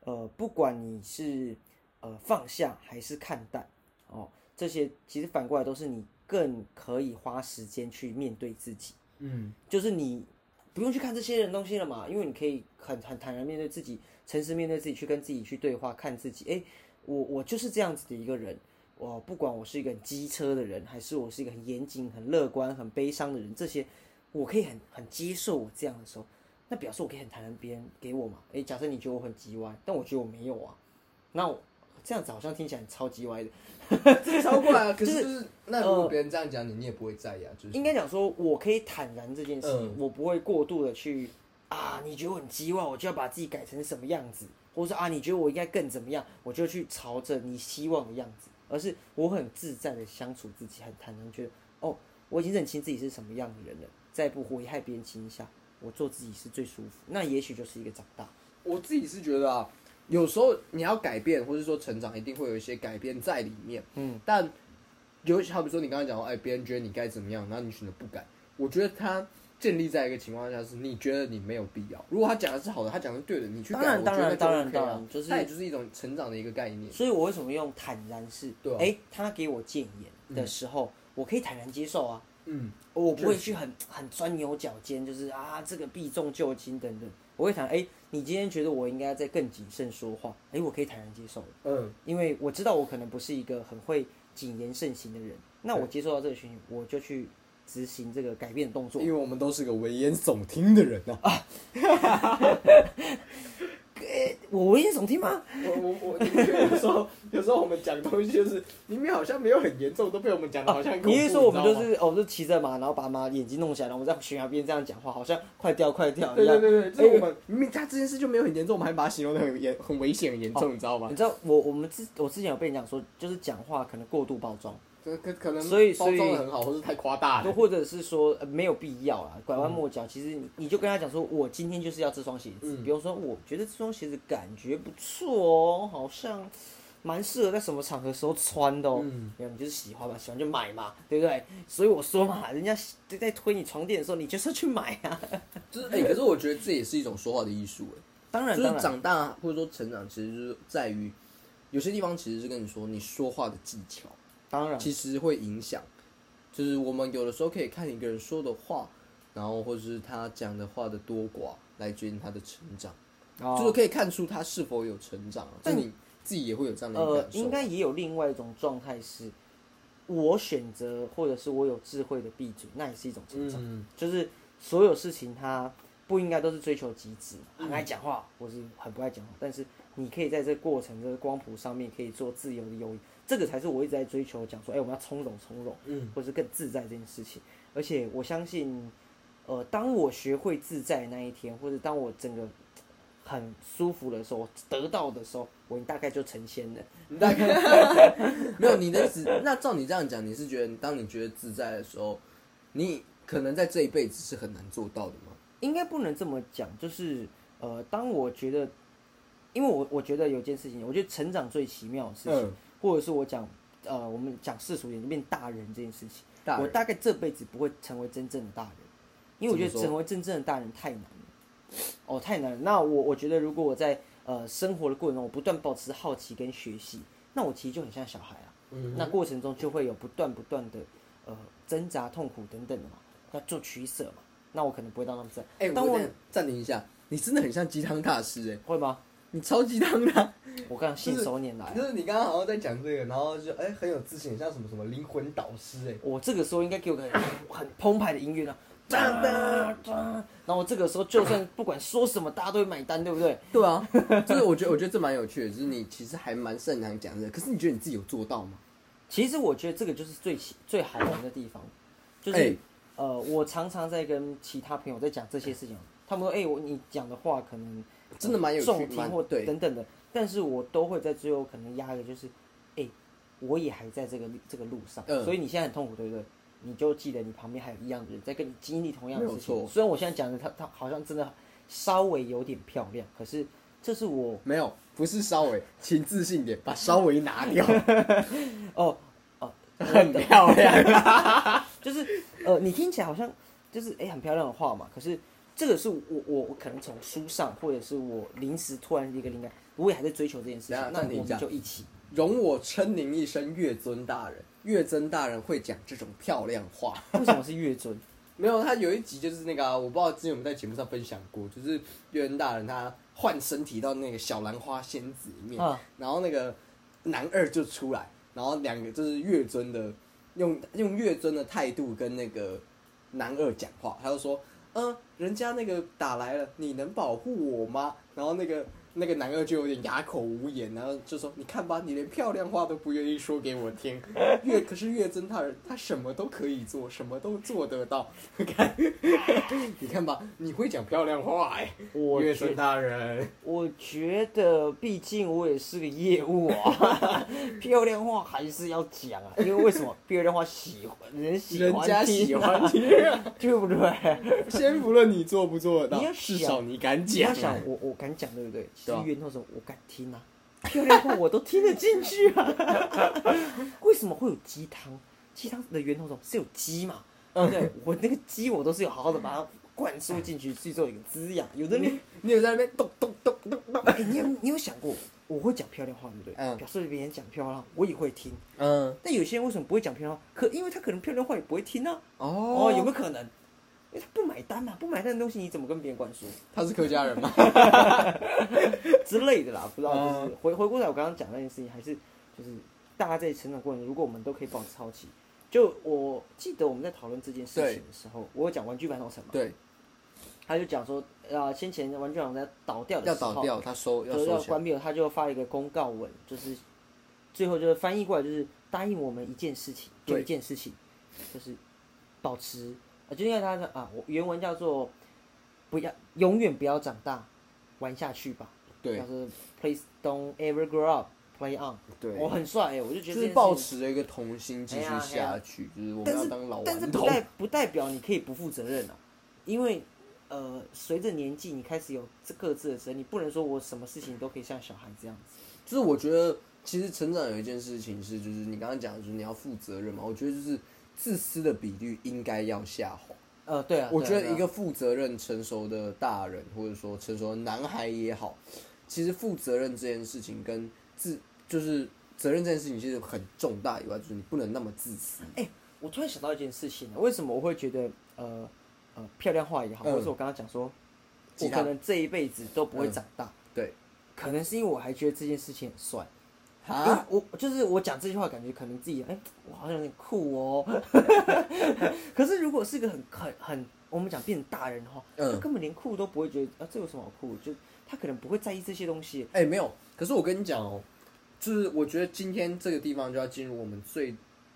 呃，不管你是呃放下还是看淡哦，这些其实反过来都是你更可以花时间去面对自己。嗯，就是你不用去看这些人东西了嘛，因为你可以很很坦然面对自己，诚实面对自己，去跟自己去对话，看自己。诶，我我就是这样子的一个人，我不管我是一个很机车的人，还是我是一个很严谨、很乐观、很悲伤的人，这些我可以很很接受我这样的时候，那表示我可以很坦然别人给我嘛。诶，假设你觉得我很叽歪，但我觉得我没有啊，那我这样子好像听起来超级歪的。这个超过来啊。可就是就是那如果别人这样讲你，你也不会在意啊。就是应该讲说，我可以坦然这件事情，嗯我不会过度的去啊，你觉得我很鸡歪，我就要把自己改成什么样子，或者说啊，你觉得我应该更怎么样，我就去朝着你希望的样子，而是我很自在的相处自己，很坦然，觉得哦，我已经认清自己是什么样的人了，在不危害别人情况下，我做自己是最舒服，那也许就是一个长大。我自己是觉得啊，有时候你要改变，或者说成长，一定会有一些改变在里面。嗯，但尤其好比说你刚才讲到，哎，别人觉得你该怎么样，然后你选择不改，我觉得他建立在一个情况下是，你觉得你没有必要。如果他讲的是好的，他讲的是对的，你去改，当然我觉得当然当啊然当然就是它也就是一种成长的一个概念。所以我为什么用坦然是？对啊哎、他给我建言的时候，我可以坦然接受啊。嗯，我不会去很很钻牛角尖，就是啊这个避重就轻等等。我会谈，哎、你今天觉得我应该再更谨慎说话，哎、我可以坦然接受，嗯，因为我知道我可能不是一个很会谨言慎行的人。那我接受到这个讯息，我就去执行这个改变的动作因。为我们都是个危言耸听的人啊。我危言耸听吗？我我我，有时候有时候我们讲东西就是明明好像没有很严重，都被我们讲的好像你是说我们就是哦，就骑着马，然后把马眼睛弄起来，然后我们在悬崖边这样讲话，好像快掉快掉一样。对对对是我们明明他这件事就没有很严重，我们还把它形容的很严、很危险、很严重，你知道吗你？知道我我们之我之前有被人讲说，就是讲话可能过度包装。可可可能所以包装的很好，或是太夸大了。或者是说、呃没有必要啦，拐弯抹角。其实你你就跟他讲说，我今天就是要这双鞋子。嗯比如说，我觉得这双鞋子感觉不错哦，好像蛮适合在什么场合时候穿的哦。嗯没有，你就是喜欢嘛，喜欢就买嘛，对不对？所以我说嘛，人家在推你床垫的时候，你就是要去买啊。就是哎、可是我觉得这也是一种说话的艺术哎。当然，就是当然，长大或者说成长，其实就是在于有些地方其实是跟你说你说话的技巧，当然，其实会影响。就是我们有的时候可以看一个人说的话，然后或者是他讲的话的多寡来决定他的成长，就是哦，可以看出他是否有成长。但你自己也会有这样的感，受。应该也有另外一种状态是，我选择或者是我有智慧的闭嘴，那也是一种成长。嗯就是所有事情它不应该都是追求极致，很爱讲话，或是很不爱讲话。但是你可以在这个过程、这个光谱上面，可以做自由的游移，这个才是我一直在追求，讲说，哎、我们要从容、从容，嗯，或是更自在这件事情。而且我相信，呃，当我学会自在那一天，或者当我整个很舒服的时候，得到的时候，我大概就成仙了。你大概没有你的意思。那照你这样讲，你是觉得当你觉得自在的时候，你可能在这一辈子是很难做到的吗？应该不能这么讲，就是呃，当我觉得，因为我我觉得有件事情，我觉得成长最奇妙的事情，嗯或者是我讲呃，我们讲世俗一点，就变大人这件事情，大我大概这辈子不会成为真正的大人，因为我觉得成为真正的大人太难了，哦，太难了。那我我觉得如果我在呃生活的过程中，我不断保持好奇跟学习，那我其实就很像小孩啊。嗯那过程中就会有不断不断的呃挣扎、痛苦等等的嘛，要做取舍嘛。那我可能不会到那么在，哎、当我暂停一下，你真的很像鸡汤大师哎、会吗？你超鸡汤的啊、我刚信手拈来啊、就是你刚刚好像在讲这个，然后就哎、很有自信，像什么什么灵魂导师哎、我这个时候应该给我个很很澎湃的音乐呢，哒哒哒然后我这个时候就算不管说什么，大家都会买单，对不对？对啊，就是我觉得 我觉得这蛮有趣的，就是你其实还蛮擅长讲这个，可是你觉得你自己有做到吗？其实我觉得这个就是最喜最好玩的地方，就是、哎呃，我常常在跟其他朋友在讲这些事情，他们说，哎、我你讲的话可能真的蛮有重听或对等等的，但是我都会在最后可能压个就是，哎、我也还在这个这个路上，嗯所以你现在很痛苦，对不对？你就记得你旁边还有一样的人在跟你经历同样的事情。虽然我现在讲的他他好像真的稍微有点漂亮，可是这是我没有，不是稍微，请自信点，把稍微拿掉，哦 哦，很漂亮。就是呃，你听起来好像就是哎、很漂亮的话嘛，可是这个是我我我可能从书上或者是我临时突然一个灵感，我也还在追求这件事情那我们就一起。容我称您一声月尊大人，月尊大人会讲这种漂亮话。为什么是月尊？没有，他有一集就是那个啊、我不知道之前我们在节目上分享过，就是月尊大人他换身体到那个小兰花仙子里面，啊然后那个男二就出来，然后两个就是月尊的用用月尊的态度跟那个男二讲话，他就说，嗯、人家那个打来了，你能保护我吗？然后那个那个男二就有点哑口无言，然后就说，你看吧，你连漂亮话都不愿意说给我听，月可是月尊大人，他什么都可以做，什么都做得到，看，你看吧，你会讲漂亮话哎、月尊大人。我觉得，毕竟我也是个业务啊，漂亮话还是要讲啊，因为为什么漂亮话喜欢人喜人欢家喜听啊欢听，对不对？先不论你做不做得到你要，想至少你敢讲啊。要想，我我敢讲，对不对？其实对啊源头什么我敢听啊，漂亮话我都听得进去啊。为什么会有鸡汤？鸡汤的源头是有鸡嘛？对不对？我那个鸡我都是有好好的把它灌输进去，去做一个滋养。有的人，你有在那边咚咚咚咚咚？哎、你有你有想过，我会讲漂亮话，对不对？嗯表示别人讲漂亮话，我也会听。嗯，但有些人为什么不会讲漂亮话？可因为他可能漂亮话也不会听啊。哦哦，有没有可能？因为他不买单嘛，不买单的东西你怎么跟别人灌输他是客家人吗？之类的啦？不知道，就是嗯回回过来我刚刚讲那件事情，还是就是大家在成长过程中，如果我们都可以保持好奇，就我记得我们在讨论这件事情的时候，我有讲玩具反斗城嘛，对，他就讲说，呃，先前玩具反斗城在倒掉的时候，要倒掉，他收要就是收。要关闭了，他就发了一个公告文，就是最后就是翻译过来就是答应我们一件事情，就一件事情，就是保持啊，就因为他的啊，我原文叫做不要永远不要长大，玩下去吧，对叫做 Please don't ever grow up, play on。对，我很帅哎、我就觉得就是这件事情保持了一个童心继续下去，就是我们要当老但是顽童。不代不代表你可以不负责任啊，因为呃，随着年纪你开始有这各自的责任，你不能说我什么事情都可以像小孩这样子。就是我觉得，其实成长有一件事情是，就是你刚刚讲的，就是你要负责任嘛。我觉得就是自私的比率应该要下滑。呃，对啊，我觉得一个负责任、成熟的大人，或者说成熟的男孩也好，其实负责任这件事情跟自就是责任这件事情其实很重大以外，就是你不能那么自私。哎我突然想到一件事情，为什么我会觉得呃呃漂亮话也好，嗯或者是我刚刚讲说，我可能这一辈子都不会长大，对，可能是因为我还觉得这件事情很帅。啊，我就是我讲这句话，感觉可能自己哎、我好像有点酷哦。可是如果是个很很很我们讲变成大人的话，嗯他根本连酷都不会觉得啊，这有什么好酷？就他可能不会在意这些东西。哎、没有。可是我跟你讲哦，就是我觉得今天这个地方就要进入我们最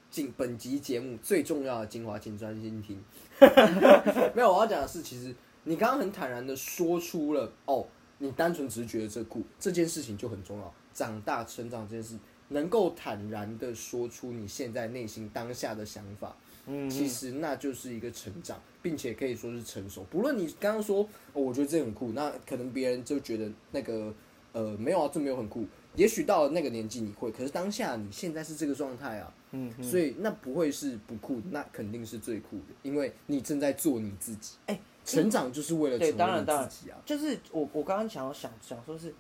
进本集节目最重要的精华，请专心听。没有，我要讲的是，其实你刚刚很坦然的说出了哦，你单纯只是觉得这酷这件事情就很重要。长大成长这件事，能够坦然的说出你现在内心当下的想法，嗯，其实那就是一个成长，并且可以说是成熟。不论你刚刚说、哦，我觉得这很酷，那可能别人就觉得那个呃没有啊，这没有很酷。也许到了那个年纪你会，可是当下你现在是这个状态啊，嗯嗯，所以那不会是不酷，那肯定是最酷的，因为你正在做你自己。哎成长就是为了成对为你自己啊。就是我我刚刚想要想想说是，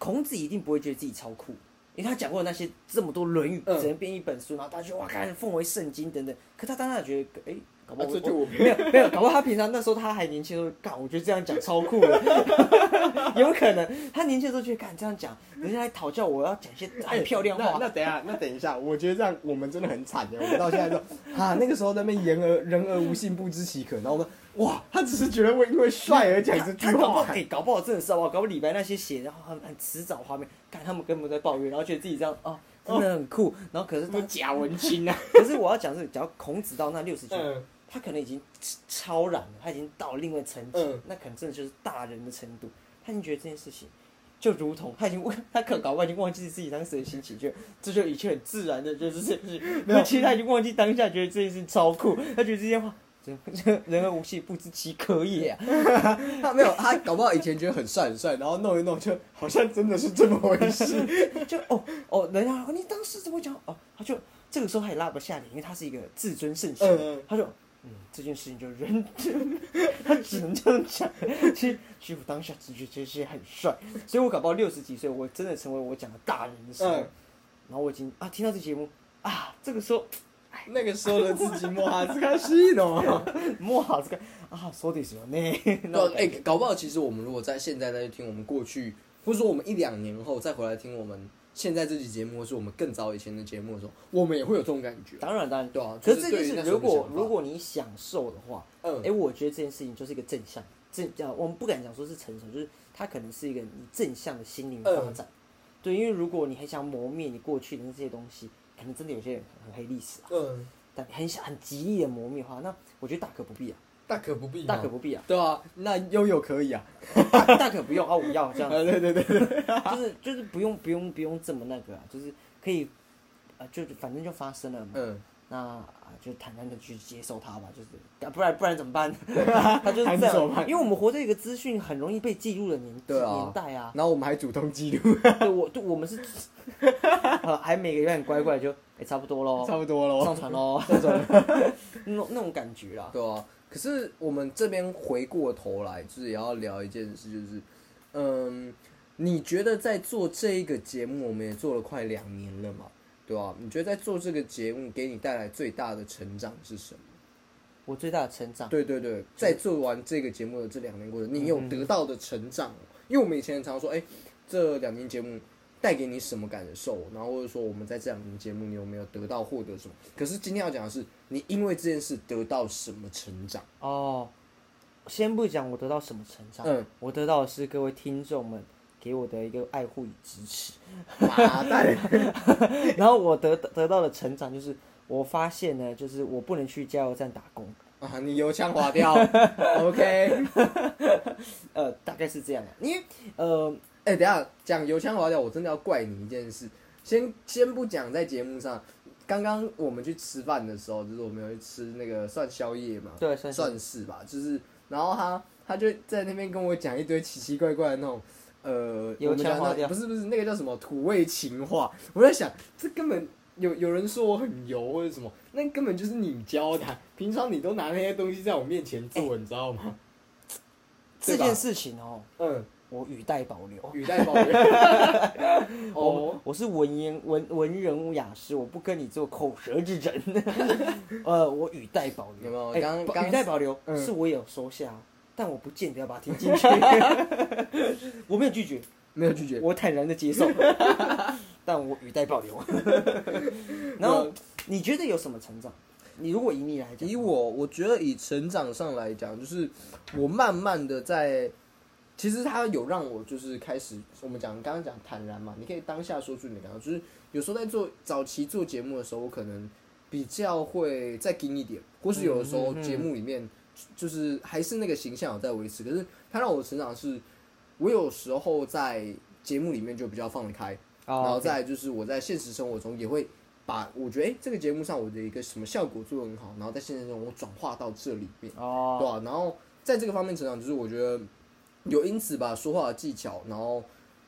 孔子一定不会觉得自己超酷，因为他讲过那些这么多《论语》嗯只能编一本书，然后大家哇，看奉为圣经等等。可他当然觉得，哎、搞不好我、啊这就我没有没有，搞不好他平常那时候他还年轻的时候，干，我觉得这样讲超酷的，有可能他年轻的时候觉得，干这样讲，人家来讨教我要讲一些很漂亮话，那那等一下，那等一下，我觉得这样我们真的很惨的。我们到现在都啊，那个时候在那边言而人而无信，不知其可。然后我们哇，他只是觉得我因为帅而讲这句他搞不好，话。哎、搞不好真的是好不好？搞不好李白那些写，然后很很迟早画面，看他们根本在抱怨，然后觉得自己这样哦，真的很酷。然后可是他，假文青啊！可是我要讲是，只要孔子到那六十岁，嗯，他可能已经超然了，他已经到另外层级，嗯那可能真的就是大人的程度。他已经觉得这件事情就如同他已经忘，他可搞不好已经忘记自己当时的心情，就这就一切很自然的，就是这件事情。没有，其实他已经忘记当下觉得这件事情超酷，他觉得这些话。人而无信，不知其可也啊！他没有，他搞不好以前觉得很帅很帅，然后弄一弄，就好像真的是这么回事。就哦哦，人家说你当时怎么讲哦，他就这个时候他也拉不下脸，因为他是一个自尊甚行，嗯嗯他就嗯这件事情就认真，他只能这样讲。其实其实我当下只觉得这些很帅，所以我搞不好六十几岁，我真的成为我讲的大人的时候，嗯然后我已经啊听到这节目啊，这个时候那个时候的自己摸哈斯卡西喏。摸好这个啊说的什么呢？对那，哎、搞不好其实我们如果在现在再去听我们过去，或者说我们一两年后再回来听我们现在这期节目，或是我们更早以前的节目的时候，我们也会有这种感觉。当然当然，对啊，可就是这件事如果如果你享受的话，嗯。哎、我觉得这件事情就是一个正向，正啊，我们不敢讲说是成熟，就是它可能是一个你正向的心灵发展。对，因为如果你很想磨灭你过去的那些东西，可能真的有些人很黑历史啊，嗯，但很想很极力的磨灭的话，那我觉得大可不必啊，大可不必，大可不必啊，对啊，那悠悠可以啊。大大可不用啊，我要这样，啊，对对对对，就是就是不用不用不用这么那个啊，就是可以啊，就反正就发生了嘛，嗯，那啊就坦然的去接受它吧，就是啊不然不然怎么办？他就是因为我们活在一个资讯很容易被记录的年年代啊。然后我们还主动记录，对我对我们是，呃，还每个月很乖乖就哎、差不多喽，差不多喽。上传喽，这种，那种那种感觉啦。对啊。可是我们这边回过头来，就是也要聊一件事，就是，嗯，你觉得在做这一个节目，我们也做了快两年了嘛，对吧、你觉得在做这个节目给你带来最大的成长是什么？我最大的成长，对对对，在做完这个节目的这两年过程，你有得到的成长，因为我们以前很常说，哎、这两年节目带给你什么感受，然后或者说我们在这两年节目你有没有得到获得什么？可是今天要讲的是，你因为这件事得到什么成长？哦，先不讲我得到什么成长，嗯，我得到的是各位听众们给我的一个爱护与支持。然后我得得到的成长就是，我发现呢，就是我不能去加油站打工，啊，你油腔滑调，OK？呃，大概是这样的，因为呃，哎、等下讲油腔滑调，我真的要怪你一件事。先先不讲在节目上，刚刚我们去吃饭的时候，就是我们有去吃那个算宵夜嘛，对，算是算是吧，就是然后他他就在那边跟我讲一堆奇奇怪怪的那种。呃，油腔滑调不是不是那个叫什么土味情话，我在想这根本有有人说我很油或者什么，那根本就是你教的啊，平常你都拿那些东西在我面前做，你知道吗？这件事情哦，嗯，我语带保留。语带保留。我 哦，我是文言文文人雅士，我不跟你做口舌之争。呃，我语带保留。有没有刚刚语带保留、嗯是我也有收下，但我不见得要把它听进去。我没有拒绝，没有拒绝。我坦然的接受，但我语带保留。然后你觉得有什么成长？你如果以你来讲，以我，我觉得以成长上来讲，就是我慢慢的在，其实他有让我就是开始，我们讲刚刚讲坦然嘛，你可以当下说出你的感受，就是有时候在做早期做节目的时候，我可能比较会再紧一点，或是有的时候节目里面就是还是那个形象有在维持，可是他让我成长是，我有时候在节目里面就比较放得开，哦然后再就是我在现实生活中也会把我觉得哎、诶这个节目上我的一个什么效果做得很好，然后在现实中我转化到这里面，对吧，啊，然后在这个方面成长，就是我觉得有因此把说话的技巧，然后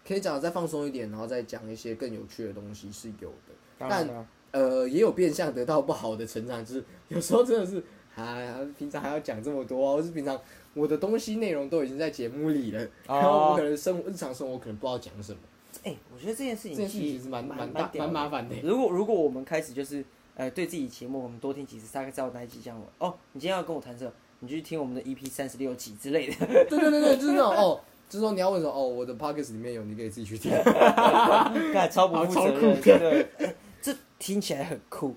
可以讲的再放松一点，然后再讲一些更有趣的东西是有的。但呃，也有变相得到不好的成长，就是有时候真的是，哎，平常还要讲这么多、啊，或是平常我的东西内容都已经在节目里了，哦。然后我可能生活日常生活可能不知道讲什么，哎、我觉得这件事情其实蛮蛮蛮大蛮麻烦的。如果如果我们开始就是呃对自己节目，我们多听几次，大概知道哪一集讲我哦，你今天要跟我谈这个，你就去听我们的 EP 三十六集之类的。对对对对，就是那种哦，就是说你要问什么哦，我的 pocket 里面有，你可以自己去听。看超不负责任，酷真的，哎这听起来很酷。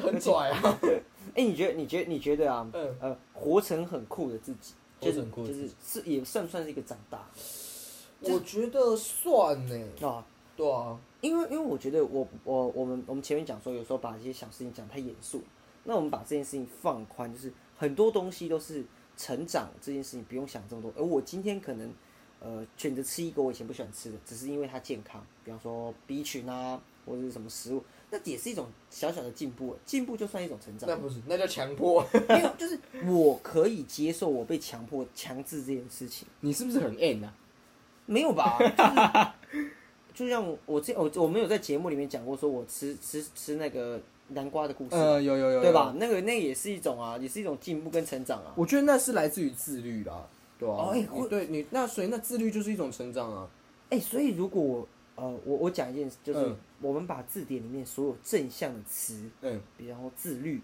很拽啊。哎、你觉得你觉得你觉得啊，嗯呃，活成很酷的自己，就是很酷就是是也算不算是一个长大我觉得算呢。啊？对啊，因为因为我觉得我我我们我们前面讲说，有时候把一些小事情讲太严肃，那我们把这件事情放宽，就是很多东西都是成长这件事情不用想这么多。而我今天可能呃选择吃一个我以前不喜欢吃的，只是因为它健康，比方说 B 群啊或者是什么食物，那也是一种小小的进步，进步就算一种成长。那不是，那叫强迫。没有，就是我可以接受我被强迫强制这件事情，你是不是很 N 啊？没有吧？就是 就像我这我我没有在节目里面讲过，说我吃吃吃那个南瓜的故事，呃，有有有，对吧？？那个那个也是一种啊，也是一种进步跟成长啊。我觉得那是来自于自律啦，对吧、哦对你那所以那自律就是一种成长啊。哎、所以如果我呃我我讲一件事，就是嗯我们把字典里面所有正向的词，嗯，比方说自律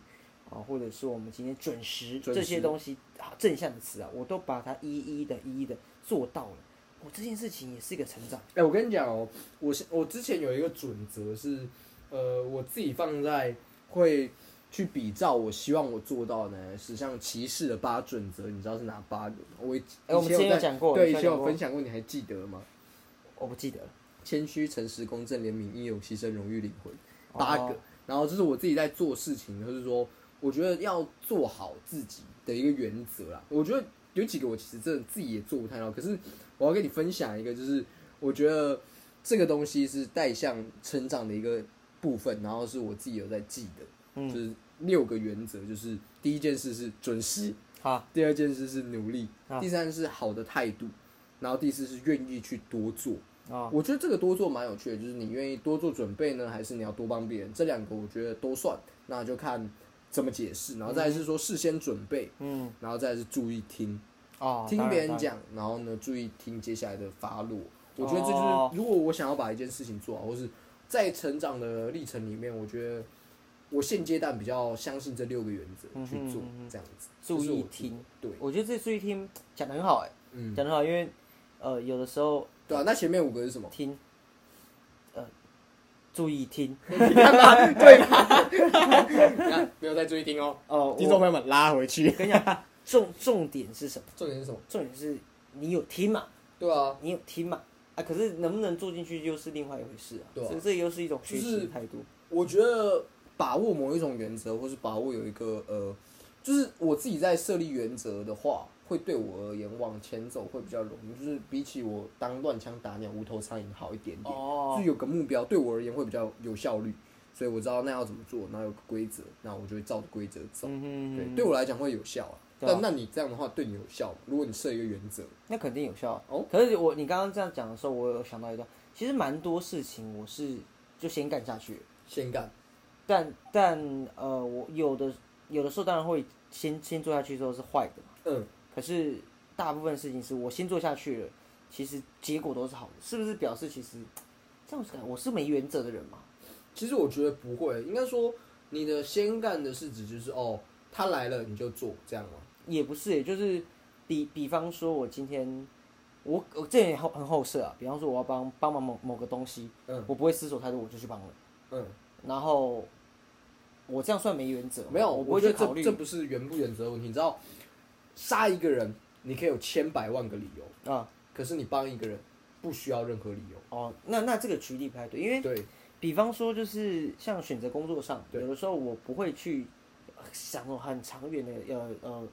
啊，或者是我们今天准时这些东西啊，正向的词啊，我都把它一一的一一的做到了。我这件事情也是一个成长。哎、我跟你讲哦，我是我之前有一个准则是，呃，我自己放在会去比照我希望我做到的呢，是像骑士的八准则，你知道是哪八个吗？我以哎我们之前有在讲过对，以前有分享过，你还记得吗？我不记得了。谦虚、诚实、公正、怜悯、英勇、牺牲、荣誉、灵魂，八个。哦然后这是我自己在做事情，就是说，我觉得要做好自己的一个原则啦。我觉得有几个我其实真的自己也做不太到，可是我要跟你分享一个，就是我觉得这个东西是带向成长的一个部分，然后是我自己有在记的，嗯就是六个原则，就是第一件事是准时，好，第二件事是努力，啊第三是好的态度，然后第四是愿意去多做。啊，我觉得这个多做蛮有趣的，就是你愿意多做准备呢，还是你要多帮别人？这两个我觉得都算，那就看怎么解释。然后再是说事先准备，嗯，然后再是注意听，哦，听别人讲，然后呢注意听接下来的发落。我觉得这就是，哦如果我想要把一件事情做好，或是在成长的历程里面，我觉得我现阶段比较相信这六个原则去做这样子。注意听。对，我觉得这注意听讲的很好，哎，嗯，讲的很好，因为呃，有的时候对啊。那前面五个是什么？听，呃，注意听。对吧？你看没有在注意听哦，哦，听众朋友们拉回去我。跟你讲，重重点是什么？重点是什么？重点是你有听嘛，对啊，你有听嘛，啊，可是能不能做进去又是另外一回事啊。对啊所以这又是一种学习的态度。我觉得把握某一种原则，或是把握有一个呃，就是我自己在设立原则的话，会对我而言往前走会比较容易，就是比起我当乱枪打鸟、无头苍蝇好一点点。哦就是有个目标，对我而言会比较有效率，所以我知道那要怎么做，然后有个规则，那我就会照着规则走。嗯哼对，对我来讲会有效啊。对啊但那你这样的话对你有效吗？如果你设一个原则，那肯定有效啊。哦可是我你刚刚这样讲的时候，我有想到一段，其实蛮多事情我是就先干下去，先干。但但呃，我有的有的时候当然会先先做下去之后是坏的嘛，嗯，可是大部分事情是我先做下去了，其实结果都是好的，是不是表示其实这样子看我是没原则的人嘛？其实我觉得不会，应该说你的先干的是指就是哦，他来了你就做这样吗？也不是，也就是比比方说，我今天我我这也很很后设啊。比方说，我要帮帮忙某某个东西，嗯我不会思索太多，我就去帮了。嗯，然后我这样算没原则？没有，我不会去考虑这这不是原不原则的问题。你知道，杀一个人你可以有千百万个理由，啊。可是你帮一个人不需要任何理由。哦，那那这个举例不太对，因为对，比方说就是像选择工作上，有的时候我不会去想说很长远的呃呃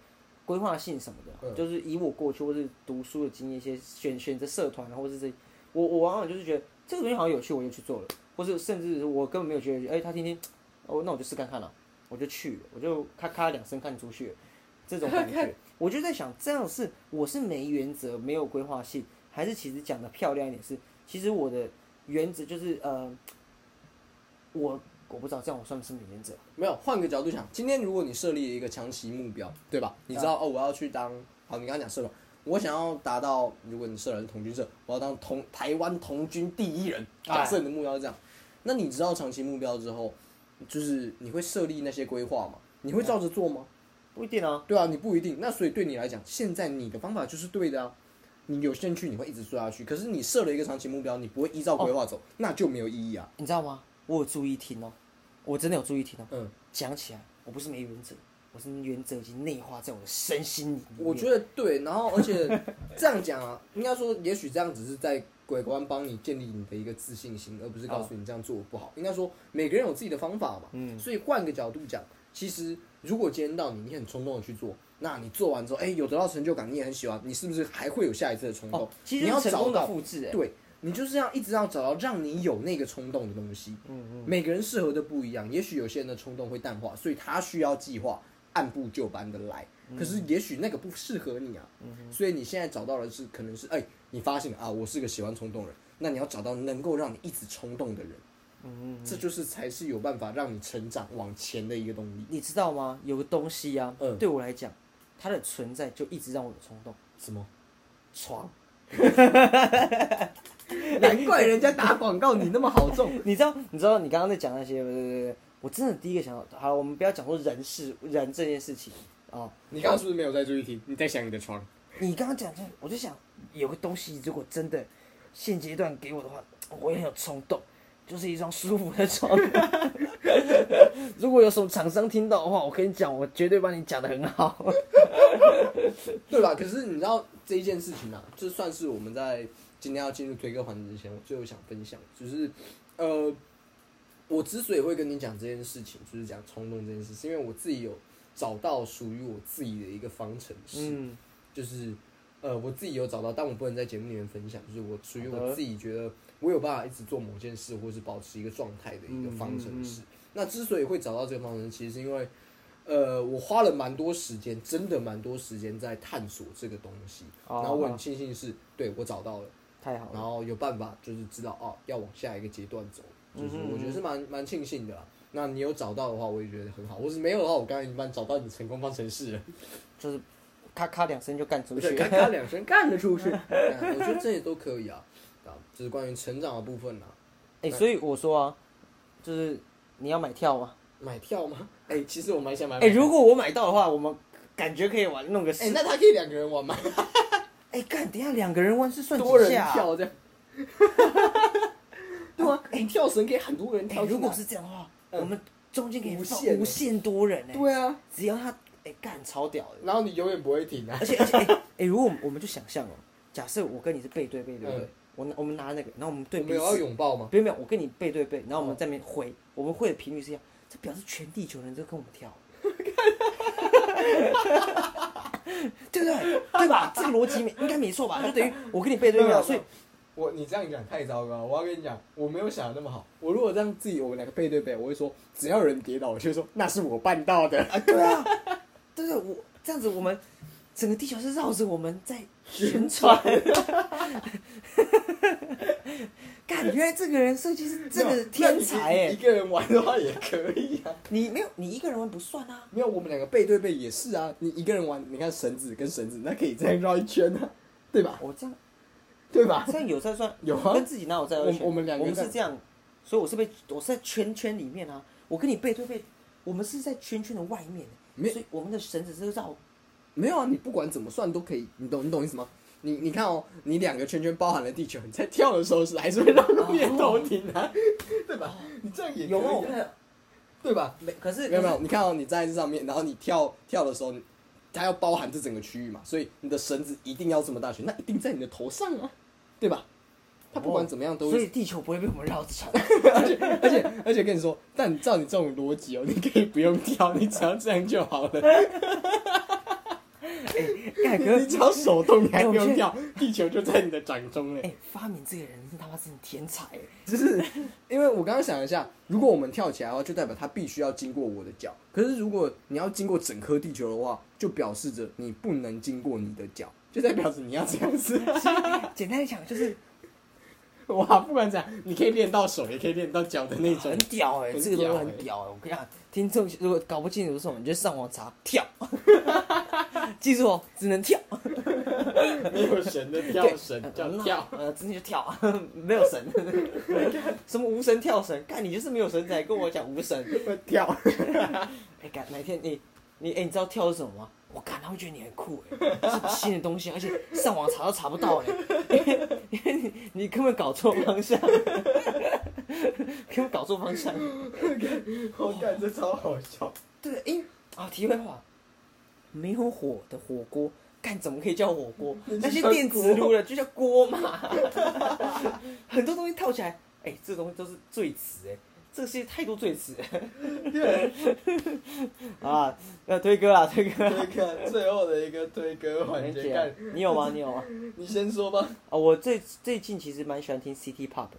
规划性什么的，嗯。就是以我过去或是读书的经验，一些选选择社团啊，或是这，我我往往就是觉得这个东西好像有趣，我就去做了，或是甚至我根本没有觉得，哎、他听听，哦，那我就试看看了，我就去了，我就咔咔两声看出去了，这种感觉，我就在想，这样是我是没原则、没有规划性，还是其实讲的漂亮一点是，其实我的原则就是呃，我我不知道这样我算不算没原则？没有换个角度想，今天如果你设立了一个长期目标，对吧？你知道、哦，我要去当好，你刚刚讲社团，我想要达到，如果你设的是童军社，我要当同台湾同军第一人。假设你的目标是这样，那你知道长期目标之后，就是你会设立那些规划吗？你会照着做吗？不一定啊。对啊，你不一定。那所以对你来讲，现在你的方法就是对的啊。你有兴趣，你会一直做下去。可是你设了一个长期目标，你不会依照规划走，那就没有意义啊。你知道吗？我有注意听哦，我真的有注意听到。嗯，讲起来，我不是没原则，我是原则已经内化在我的身心里面。我觉得对。然后而且 这样讲啊，应该说，也许这样只是在鬼官帮你建立你的一个自信心，而不是告诉你这样做不好。应该说，每个人有自己的方法嘛。嗯所以换个角度讲，其实如果今天到你，你很冲动的去做，那你做完之后，哎、有得到成就感，你也很喜欢，你是不是还会有下一次的冲动？哦，其实你要是成功的找到复制哎。对你就是要一直要找到让你有那个冲动的东西。嗯嗯。每个人适合的不一样，也许有些人的冲动会淡化，所以他需要计划，按部就班的来。可是也许那个不适合你啊，嗯所以你现在找到的是可能是哎、你发现啊，我是个喜欢冲动的人，那你要找到能够让你一直冲动的人，嗯这就是才是有办法让你成长往前的一个动力。你知道吗？有个东西啊，嗯对我来讲，它的存在就一直让我有冲动。什么？床，难怪人家打广告你那么好中。你知道？你知道？你刚刚在讲那些，对对对，我真的第一个想到，好，我们不要讲说人事人这件事情啊。你刚刚是不是没有在注意听？你在想你的床？你刚刚讲这，我就想有个东西，如果真的现阶段给我的话，我也很有冲动，就是一张舒服的床。如果有什么厂商听到的话，我跟你讲，我绝对帮你讲的很好。对吧？可是你知道这一件事情啊，就算是我们在今天要进入推歌环节之前，我最后想分享，就是呃，我之所以会跟你讲这件事情，就是讲冲动这件事，是因为我自己有找到属于我自己的一个方程式，嗯。就是呃，我自己有找到，但我不能在节目里面分享，就是我属于我自己觉得我有办法一直做某件事，或是保持一个状态的一个方程嗯式。那之所以会找到这个方程式，其实是因为呃，我花了蛮多时间，真的蛮多时间在探索这个东西。哦然后我很庆幸是，对我找到了，太好了。然后有办法就是知道哦，要往下一个阶段走，就是我觉得是蛮蛮庆幸的啦。那你有找到的话，我也觉得很好。我是没有的话，我刚才一般找到你的成功方程式了。就是咔咔两声就干出去，。咔咔两声干得出去。我觉得这些都可以啊，啊，就是关于成长的部分啊。哎、所以我说啊，就是你要买票吗？买票吗？哎、其实我蛮想买。哎、如果我买到的话，我们感觉可以玩弄个哎、十。那他可以两个人玩吗？哎、干，等一下两个人玩是算几多人下啊、跳这样。对啊，你跳绳可以很多人哎、跳。如果是这样的话，嗯我们中间可以放无限无限多人哎、对啊，只要他哎干、超屌的。然后你永远不会停啊而。且而且哎 哎、如果我们我们就想象哦，假设我跟你是背对背，对不对？嗯我拿我们拿那个，然后我们对彼我们有要此，拥抱吗？没有没有，我跟你背对背，然后我们哦在那边挥，我们挥的频率是一样，这表示全地球人都跟我们跳。对不对？对吧？这个逻辑没应该没错吧？就等于我跟你背对背啊，所以我你这样讲太糟糕了。我要跟你讲，我没有想的那么好。我如果这样自己我们两个背对背，我会说，只要有人跌倒，我就会说那是我办到的。啊，对啊，对对，我这样子，我们整个地球是绕着我们在旋转。干，原来这个人设计是这个天才哎一！个人玩的话也可以啊。你没有，你一个人玩不算啊。没有，我们两个背对背也是啊。你一个人玩，你看绳子跟绳子，那可以这样绕一圈啊，对吧？我这样对吧？这样有在算，有啊跟自己哪有在我我们两个在我们是这样，所以我是被我是在圈圈里面啊。我跟你背对背，我们是在圈圈的外面，没所以我们的绳子是绕。没有啊，你不管怎么算都可以，你懂你懂意思吗？你你看哦，你两个圈圈包含了地球，你在跳的时候是还是会让路面头顶啊，对吧？你这样也有对吧？没，可是没有没有，你看哦，你站在这上面，然后你跳跳的时候，它要包含这整个区域嘛，所以你的绳子一定要这么大圈，那一定在你的头上啊，对吧？它不管怎么样都会，所以地球不会被我们绕着转。而且而且而且跟你说，但照你这种逻辑哦，你可以不用跳，你只要这样就好了。哎，哥你只要手动，你还不用跳，地球就在你的掌中嘞。哎，发明这个人是他妈真的天才哎。就是因为我刚刚想了一下，如果我们跳起来的话，就代表他必须要经过我的脚。可是如果你要经过整颗地球的话，就表示着你不能经过你的脚，就代表着你要这样子。简单来讲就是 哇，不管怎样，你可以练到手，也可以练到脚的那种很。屌哎，很这个东西屌哎很屌哎。我跟你讲，听众如果搞不清楚是什么，你就上网查跳，记住哦，只能跳。没有神的跳绳叫呃跳。呃，真的就跳，没有绳，什么无绳跳绳，看你就是没有绳子，还跟我讲无绳。跳。哎，干哪天你你哎，你知道跳是什么吗？我看，他会觉得你很酷哎，是个新的东西，而且上网查都查不到哎，因为你你根本搞错方向，根本搞错方向。我感这超好笑。对，因为啊，题外话，没有火的火锅，干怎么可以叫火锅？那些电磁炉的就叫锅嘛。很多东西套起来，哎、这东西都是最词哎，这个世界太多最词 啊！要推歌啊，推歌啦。推歌最后的一个推歌环节，你有吗？你有吗？你先说吧。啊，我最最近其实蛮喜欢听 City Pop 的，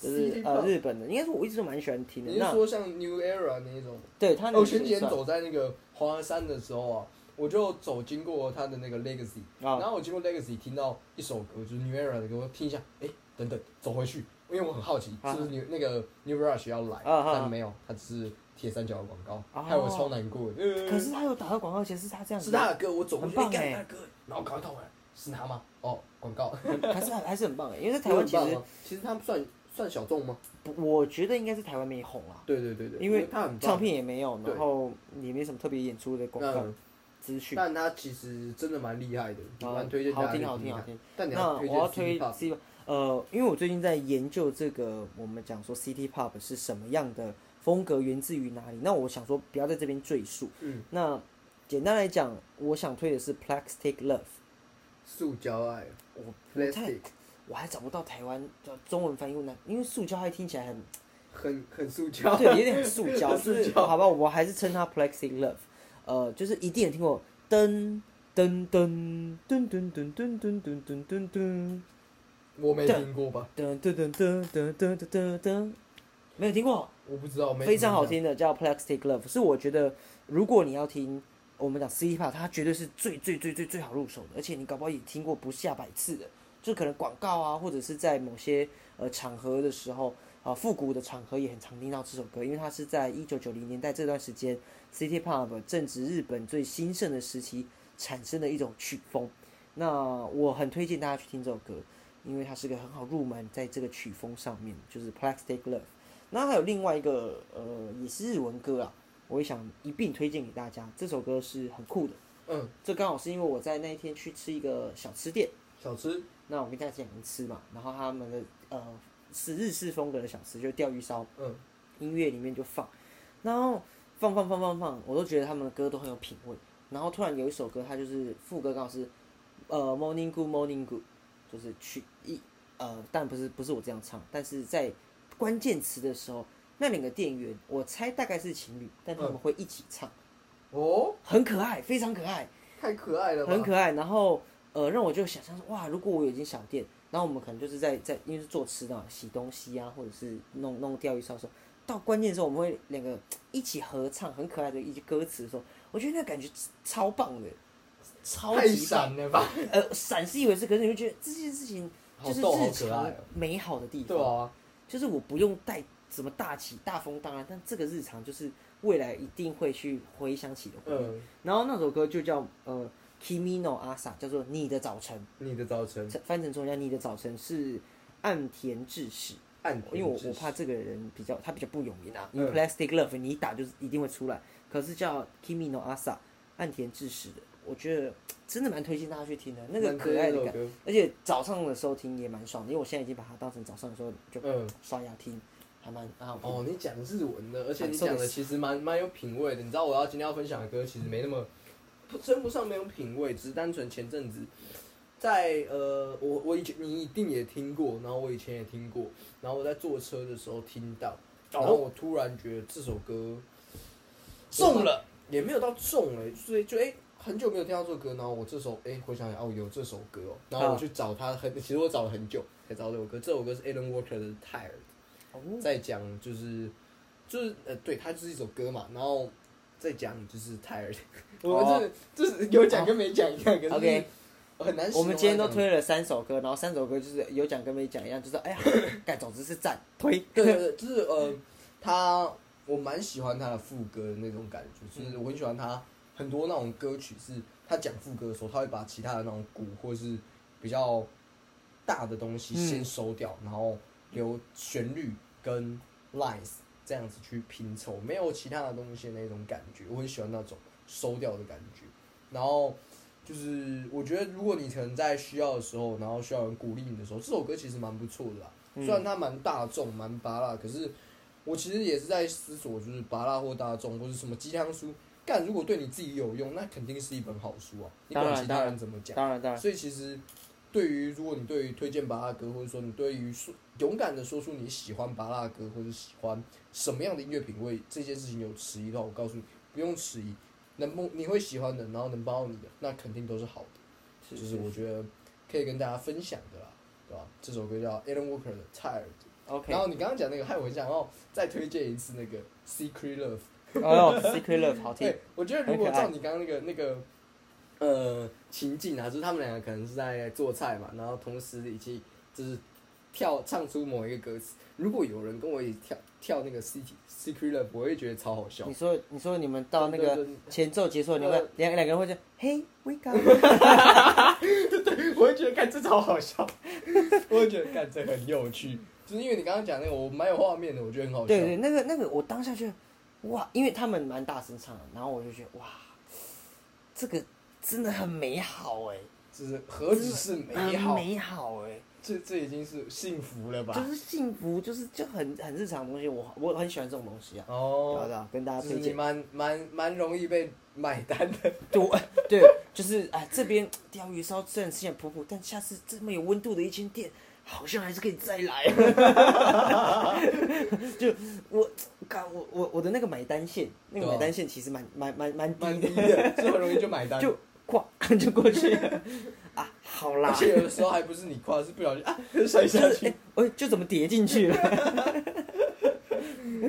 就是呃日本的，应该说我一直都蛮喜欢听的。你是说像 New Era 那一种？对他那哦，我前几天走在那个华山的时候啊，我就走经过他的那个 Legacy，、啊然后我经过 Legacy 听到一首歌，就是 New Era 的歌，我听一下，哎、等等，走回去，因为我很好奇啊是不是 New 那个 New Rush 要来，但没有，他只是铁三角的广告，哦害我超难过可是他有打到广告前是他这样子，是他的歌，我走过去，哎很棒哎干他的歌，然后赶快倒回来，是他吗？哦，广告。还是还是很棒哎，因为在台湾其实其实他算算小众吗？不我觉得应该是台湾没红啊，对对对对，因为他很唱片也没有，然后也没什么特别演出的广告嗯资讯。但他其实真的蛮厉害的，啊蛮推荐大好听家去听。好听好听。但你那我要推呃，因为我最近在研究这个，我们讲说 City Pop 是什么样的风格，源自于哪里。那我想说不要在这边赘述。嗯，那简单来讲，我想推的是 Plastic Love。塑胶爱我我太我还找不到台湾的中文翻译呢，因为塑胶爱听起来很很很塑胶。对，有点很塑胶，塑胶好吧，我还是称它 Plastic Love，呃，就是一定有听过噔噔噔噔噔噔噔噔噔噔噔噔我没听过吧？噔噔噔噔噔噔噔噔噔，没有听过，我不知道，没非常好。听的叫 Plastic Love，是我觉得如果你要听我们讲 City Pop，它绝对是最最最最最好入手的，而且你搞不好也听过不下百次的，就可能广告啊，或者是在某些呃场合的时候啊，复古的场合也很常听到这首歌，因为它是在一九九零年代这段时间 City Pop 正值日本最兴盛的时期产生的一种曲风。那我很推荐大家去听这首歌，因为它是个很好入门，在这个曲风上面，就是 Plastic Love。那还有另外一个呃，也是日文歌啊，我也想一并推荐给大家。这首歌是很酷的，嗯，这刚好是因为我在那一天去吃一个小吃店，小吃，那我跟大家讲吃嘛，然后他们的呃是日式风格的小吃，就是钓鱼烧，嗯，音乐里面就放，然后放放放放放，我都觉得他们的歌都很有品味。然后突然有一首歌，它就是副歌刚好是呃 Morning Good Morning Good，就是去一呃，但不是不是我这样唱，但是在关键词的时候，那两个店员我猜大概是情侣，但他们会一起唱，哦，很可爱，非常可爱。太可爱了吧？很可爱。然后呃，让我就想象说，哇，如果我有一间小店，然后我们可能就是在在因为是做吃的嘛，洗东西啊，或者是弄弄钓鱼烧的时候，到关键的时候我们会两个一起合唱很可爱的一句歌词的时候，我觉得那感觉超棒的，超级。闪了吧？呃，闪是以为是，可是你会觉得这件事情就是日常美好的地方。对啊，就是我不用带什么大起大风大浪，但这个日常就是未来一定会去回想起的回忆。嗯，然后那首歌就叫呃 Kimi no Asa，叫做你的早晨，你的早晨，翻成中文叫你的早晨是岸田智史，暗因为我我怕这个人比较他比较不有名啊，因为嗯 Plastic Love 你一打就是一定会出来，可是叫 Kimi no Asa 岸田智史的，我觉得真的蛮推荐大家去听的，那个可爱的感，而且早上的时候听也蛮爽的，因为我现在已经把它当成早上的时候就嗯，刷牙听， 还蛮蛮好听。哦，你讲日文的，而且你啊そうです讲的其实蛮蛮有品味的。你知道我要今天要分享的歌，其实没那么不称不上没有品味，只是单纯前阵子在呃，我我以前你一定也听过，然后我以前也听过，然后我在坐车的时候听到，然后我突然觉得这首歌中了，也没有到中哎、所以就哎、 很久没有听到这首歌，然后我这首哎、回想起来哦有这首歌哦，然后我去找他很，其实我找了很久才找到这首歌，这首歌是 Alan Walker 的《Tired》。哦，在讲就是就是呃，对，它就是一首歌嘛，然后再讲就是 tired，我们这就是有讲跟没讲一样，可是 OK 很难。我们今天都推了三首歌，然后三首歌就是有讲跟没讲一样，就是哎呀，干总之是赞推。对对对，就是呃，他我蛮喜欢他的副歌的那种感觉，就是我很喜欢他很多那种歌曲是他讲副歌的时候，他会把其他的那种鼓或是比较大的东西嗯先收掉，然后留旋律跟 lines 这样子去拼凑，没有其他的东西的那种感觉，我很喜欢那种收掉的感觉。然后就是我觉得，如果你可能在需要的时候，然后需要人鼓励你的时候，这首歌其实蛮不错的啦。嗯虽然它蛮大众、蛮拔辣，可是我其实也是在思索，就是拔辣或大众或者什么鸡汤书，干如果对你自己有用，那肯定是一本好书啊。你管其他人怎么讲。当然当然，所以其实对于如果你对于推荐巴拉歌，或者说你对于说勇敢的说出你喜欢巴拉歌或者喜欢什么样的音乐品味这件事情有迟疑的话，我告诉你不用迟疑，能帮你会喜欢的，然后能帮到你的，那肯定都是好的。就是我觉得可以跟大家分享的啦，对吧？这首歌叫 Alan Walker 的 Tired。OK 然。后你刚刚讲那个，害我很想要再推荐一次那个 Secret Love。哦，Secret Love 好听对，，我觉得如果照你刚刚那个那个呃情境啊，就是他们两个可能是在做菜嘛，然后同时一起就是跳唱出某一个歌词。如果有人跟我一起跳跳那个 City Secret Love，我会觉得超好笑你。说你说你们到那个前奏结束，你们呃两两个人会这样，嘿，wake up，对我会觉得看这超好笑，我会觉得看这很有趣，就是因为你刚刚讲那个，我蛮有画面的，我觉得很好笑。对对，那个那个我当下觉得，哇，因为他们蛮大声唱的，然后我就觉得哇，这个真的很美好哎，就是何止是美好，很美好哎。这这已经是幸福了吧？就是幸福，就是就很很日常的东西，我我很喜欢这种东西啊。哦好的，跟大家就是推荐。你蛮蛮蛮容易被买单的。对，我对，就是哎，这边鲷鱼烧虽然吃起来普普，但下次这么有温度的一间店，好像还是可以再来。就我，干我我我的那个买单线，那个买单线其实蛮蛮蛮蛮蛮低的，低的，就很容易就买单。就跨 就过去了啊，好啦而，且有的时候还不是你跨，是不小心啊摔下去哎。，我就怎么跌进去了？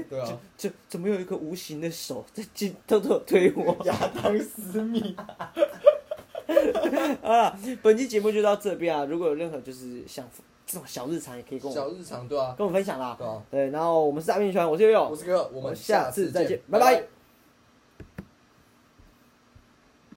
对啊，就怎么有一个无形的手在进偷偷推我？亚当斯密。啊，本期节目就到这边啊！如果有任何就是像这种小日常，也可以跟我小日常对啊，跟我分享啦。对啊。对，然后我们是大面圈，我是悠悠，我是哥，我们下下次次再见见，拜拜